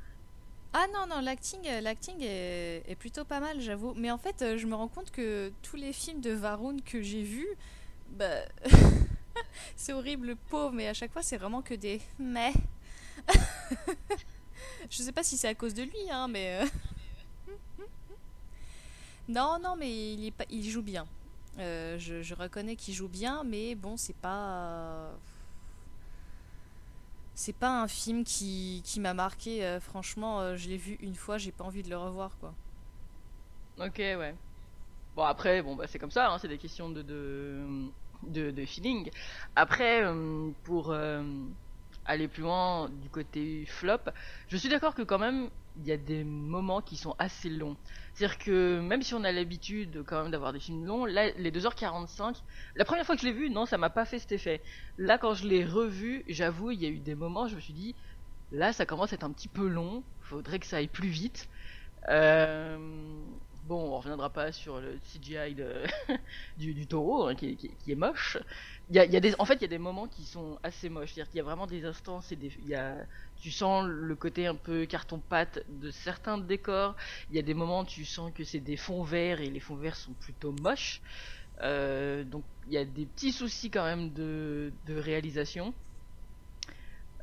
S6: Ah non, non, l'acting, euh, l'acting est, est plutôt pas mal, j'avoue. Mais en fait, je me rends compte que tous les films de Varun que j'ai vus, bah, c'est horrible, le pauvre, mais à chaque fois, c'est vraiment que des mais. je sais pas si c'est à cause de lui, hein, mais. euh, non, non, mais il, joue bien. Euh, je, reconnais qu'il joue bien, mais bon, c'est pas. C'est pas un film qui, qui m'a marqué. euh, franchement, je l'ai vu une fois, j'ai pas envie de le revoir, quoi.
S1: Ok, ouais. Bon, après, bon, bah, c'est comme ça, hein, c'est des questions de, de, feeling. Après, euh, pour euh, aller plus loin du côté flop, je suis d'accord que quand même, il y a des moments qui sont assez longs. C'est-à-dire que même si on a l'habitude quand même d'avoir des films longs, là, les 2h45, la première fois que je l'ai vu, non, ça m'a pas fait cet effet. Là, quand je l'ai revu, j'avoue, il y a eu des moments, je me suis dit, là, ça commence à être un petit peu long, faudrait que ça aille plus vite. Euh, Bon, on reviendra pas sur le CGI de, du, du taureau, hein, qui, qui- qui est moche. Il y a, il y a des, en fait, il y a des moments qui sont assez moches. C'est-à-dire qu'il y a vraiment des instants, c'est des, y a, tu sens le côté un peu carton-pâte de certains décors. Il y a des moments où tu sens que c'est des fonds verts et les fonds verts sont plutôt moches. Euh, donc, il y a des petits soucis quand même de, de réalisation.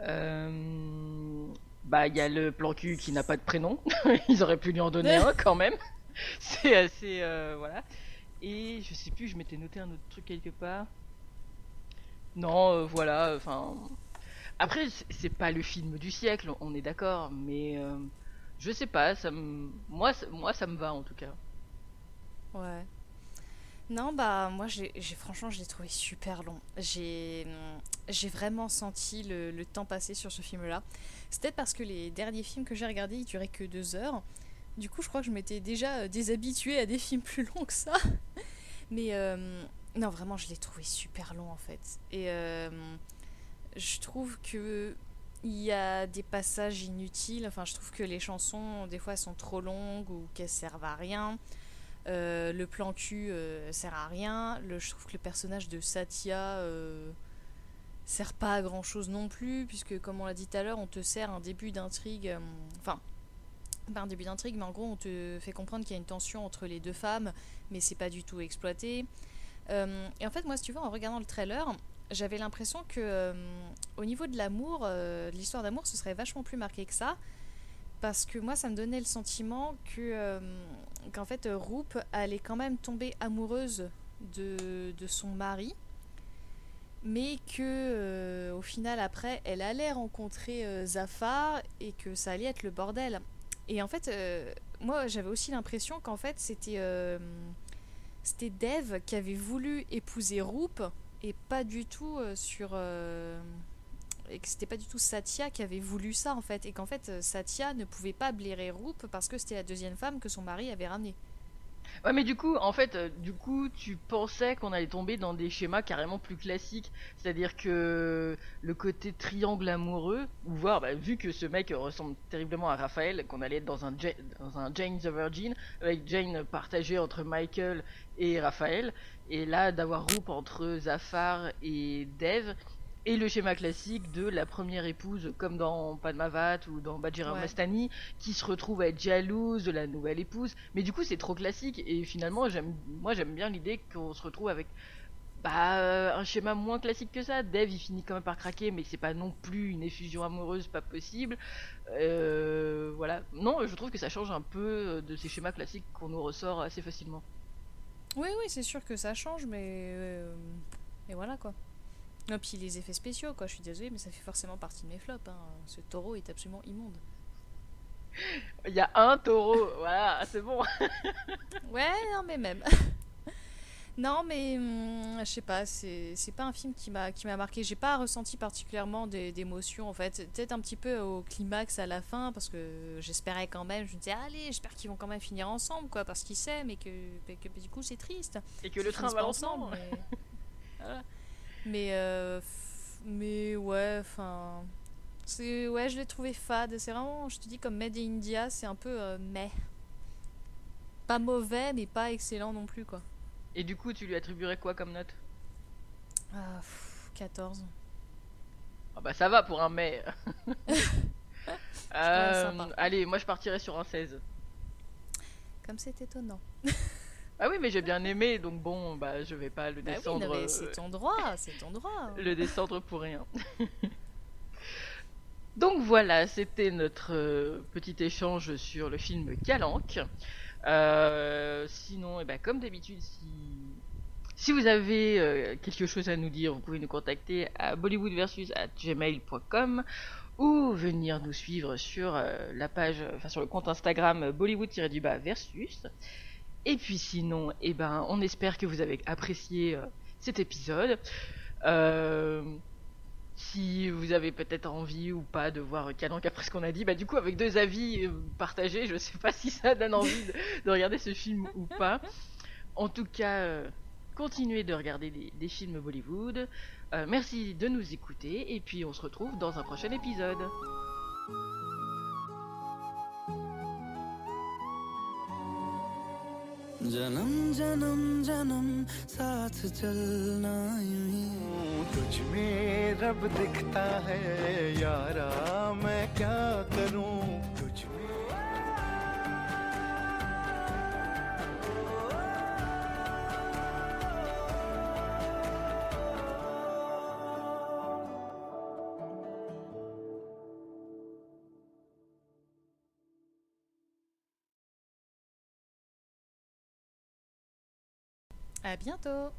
S1: Euh, bah, il y a le plan cul qui n'a pas de prénom. Ils auraient pu lui en donner un quand même. C'est assez. euh, voilà. Et je sais plus, je m'étais noté un autre truc quelque part. Non, euh, voilà, enfin. Après, c'est- pas le film du siècle, on est d'accord, mais euh, je sais pas, ça. Moi, moi, ça me va en tout cas.
S6: Ouais. Non, bah moi j'ai franchement je l'ai trouvé super long. J'ai vraiment senti le, temps passer sur ce film-là. Peut-être parce que les derniers films que j'ai regardés ils duraient que deux heures. Du coup je crois que je m'étais déjà euh, déshabituée à des films plus longs que ça. Mais euh, non vraiment je l'ai trouvé super long en fait. Et euh, je trouve que il y a des passages inutiles. Enfin je trouve que les chansons des fois sont trop longues ou qu'elles servent à rien. Le plan cul sert à rien. Je trouve que le personnage de Satya sert pas à grand chose non plus, puisque comme on l'a dit tout à l'heure, on te sert un début d'intrigue. Enfin, pas un début d'intrigue, mais en gros, on te fait comprendre qu'il y a une tension entre les deux femmes, mais c'est pas du tout exploité. Euh, et en fait, moi, si tu vois, en regardant le trailer, j'avais l'impression que euh, au niveau de l'amour, euh, l'histoire d'amour, ce serait vachement plus marqué que ça. Parce que moi, ça me donnait le sentiment que qu'en fait, Roop allait quand même tomber amoureuse de, de son mari, mais que au final, après, elle allait rencontrer Zafar et que ça allait être le bordel. Et en fait, euh, moi, j'avais aussi l'impression qu'en fait, c'était euh, c'était Dev qui avait voulu épouser Roop et pas du tout euh, sur et que c'était pas du tout Satya qui avait voulu ça en fait et qu'en fait Satya ne pouvait pas blairer Roop parce que c'était la deuxième femme que son mari avait ramenée.
S1: Ouais, mais du coup, en fait, euh, du coup, tu pensais qu'on allait tomber dans des schémas carrément plus classiques. C'est-à-dire que le côté triangle amoureux, ou voir, bah, vu que ce mec ressemble terriblement à Raphaël, qu'on allait être dans un, dans un Jane the Virgin, avec Jane partagée entre Michael et Raphaël, et là, d'avoir Roop entre Zafar et Dev, et le schéma classique de la première épouse, comme dans Padmavat ou dans Bajira
S6: Ouais.
S1: Mastani, qui se retrouve à être jalouse de la nouvelle épouse. Mais du coup, c'est trop classique. Et finalement, moi, j'aime bien l'idée qu'on se retrouve avec bah, euh, un schéma moins classique que ça. Dev, il finit quand même par craquer, mais c'est pas non plus une effusion amoureuse, pas possible. Euh, voilà. Non, je trouve que ça change un peu euh, de ces schémas classiques qu'on nous ressort assez facilement.
S6: Oui, oui, c'est sûr que ça change, mais. euh, Et voilà quoi. Et puis les effets spéciaux, quoi, je suis désolée, mais ça fait forcément partie de mes flops. hein. Ce taureau est absolument immonde.
S1: Il y a un taureau, voilà, c'est bon.
S6: Ouais, non, mais même. non, mais hum, je sais pas, c'est pas un film qui m'a marqué. J'ai pas ressenti particulièrement d'émotions en fait. Peut-être un petit peu au climax à la fin parce que j'espérais quand même. Je me disais, allez, j'espère qu'ils vont quand même finir ensemble quoi, parce qu'ils s'aiment et que, et que du coup c'est triste.
S1: Et que le train va ensemble.
S6: Mais, Voilà. Mais, euh, mais ouais, enfin. Ouais, je l'ai trouvé fade. C'est vraiment, je te dis, comme Made in India, c'est un peu euh, mais. Pas mauvais, mais pas excellent non plus, quoi.
S1: Et du coup, tu lui attribuerais quoi comme note?
S6: Ah, pff, 14.
S1: Ah bah ça va pour un mais. Euh, allez, moi je partirais sur un 16.
S6: Comme c'est étonnant.
S1: Ah oui, mais j'ai bien aimé, donc bon, bah je vais pas le
S6: Bah oui,
S1: descendre,
S6: non, mais
S1: euh,
S6: c'est ton droit, c'est ton droit.
S1: le descendre pour rien. donc voilà, c'était notre euh, petit échange sur le film Calanque. Euh, sinon, eh ben, comme d'habitude, si si vous avez euh, quelque chose à nous dire, vous pouvez nous contacter à bollywoodversus@gmail.com ou venir nous suivre sur euh, la page, enfin sur le compte Instagram Bollywood-du-bas versus. Et puis sinon, eh ben, on espère que vous avez apprécié euh, cet épisode. Euh, si vous avez peut-être envie ou pas de voir Calanque après ce qu'on a dit, bah du coup avec deux avis euh, partagés, je sais pas si ça donne envie de, de regarder ce film ou pas. En tout cas, continuez de regarder des, films Bollywood. Merci de nous écouter et puis on se retrouve dans un prochain épisode.
S7: जन्म जन्म जन्म साथ चलना यूँ
S3: तुझ में रब दिखता है, यारा मैं क्या करूँ? तुझ में
S6: À bientôt.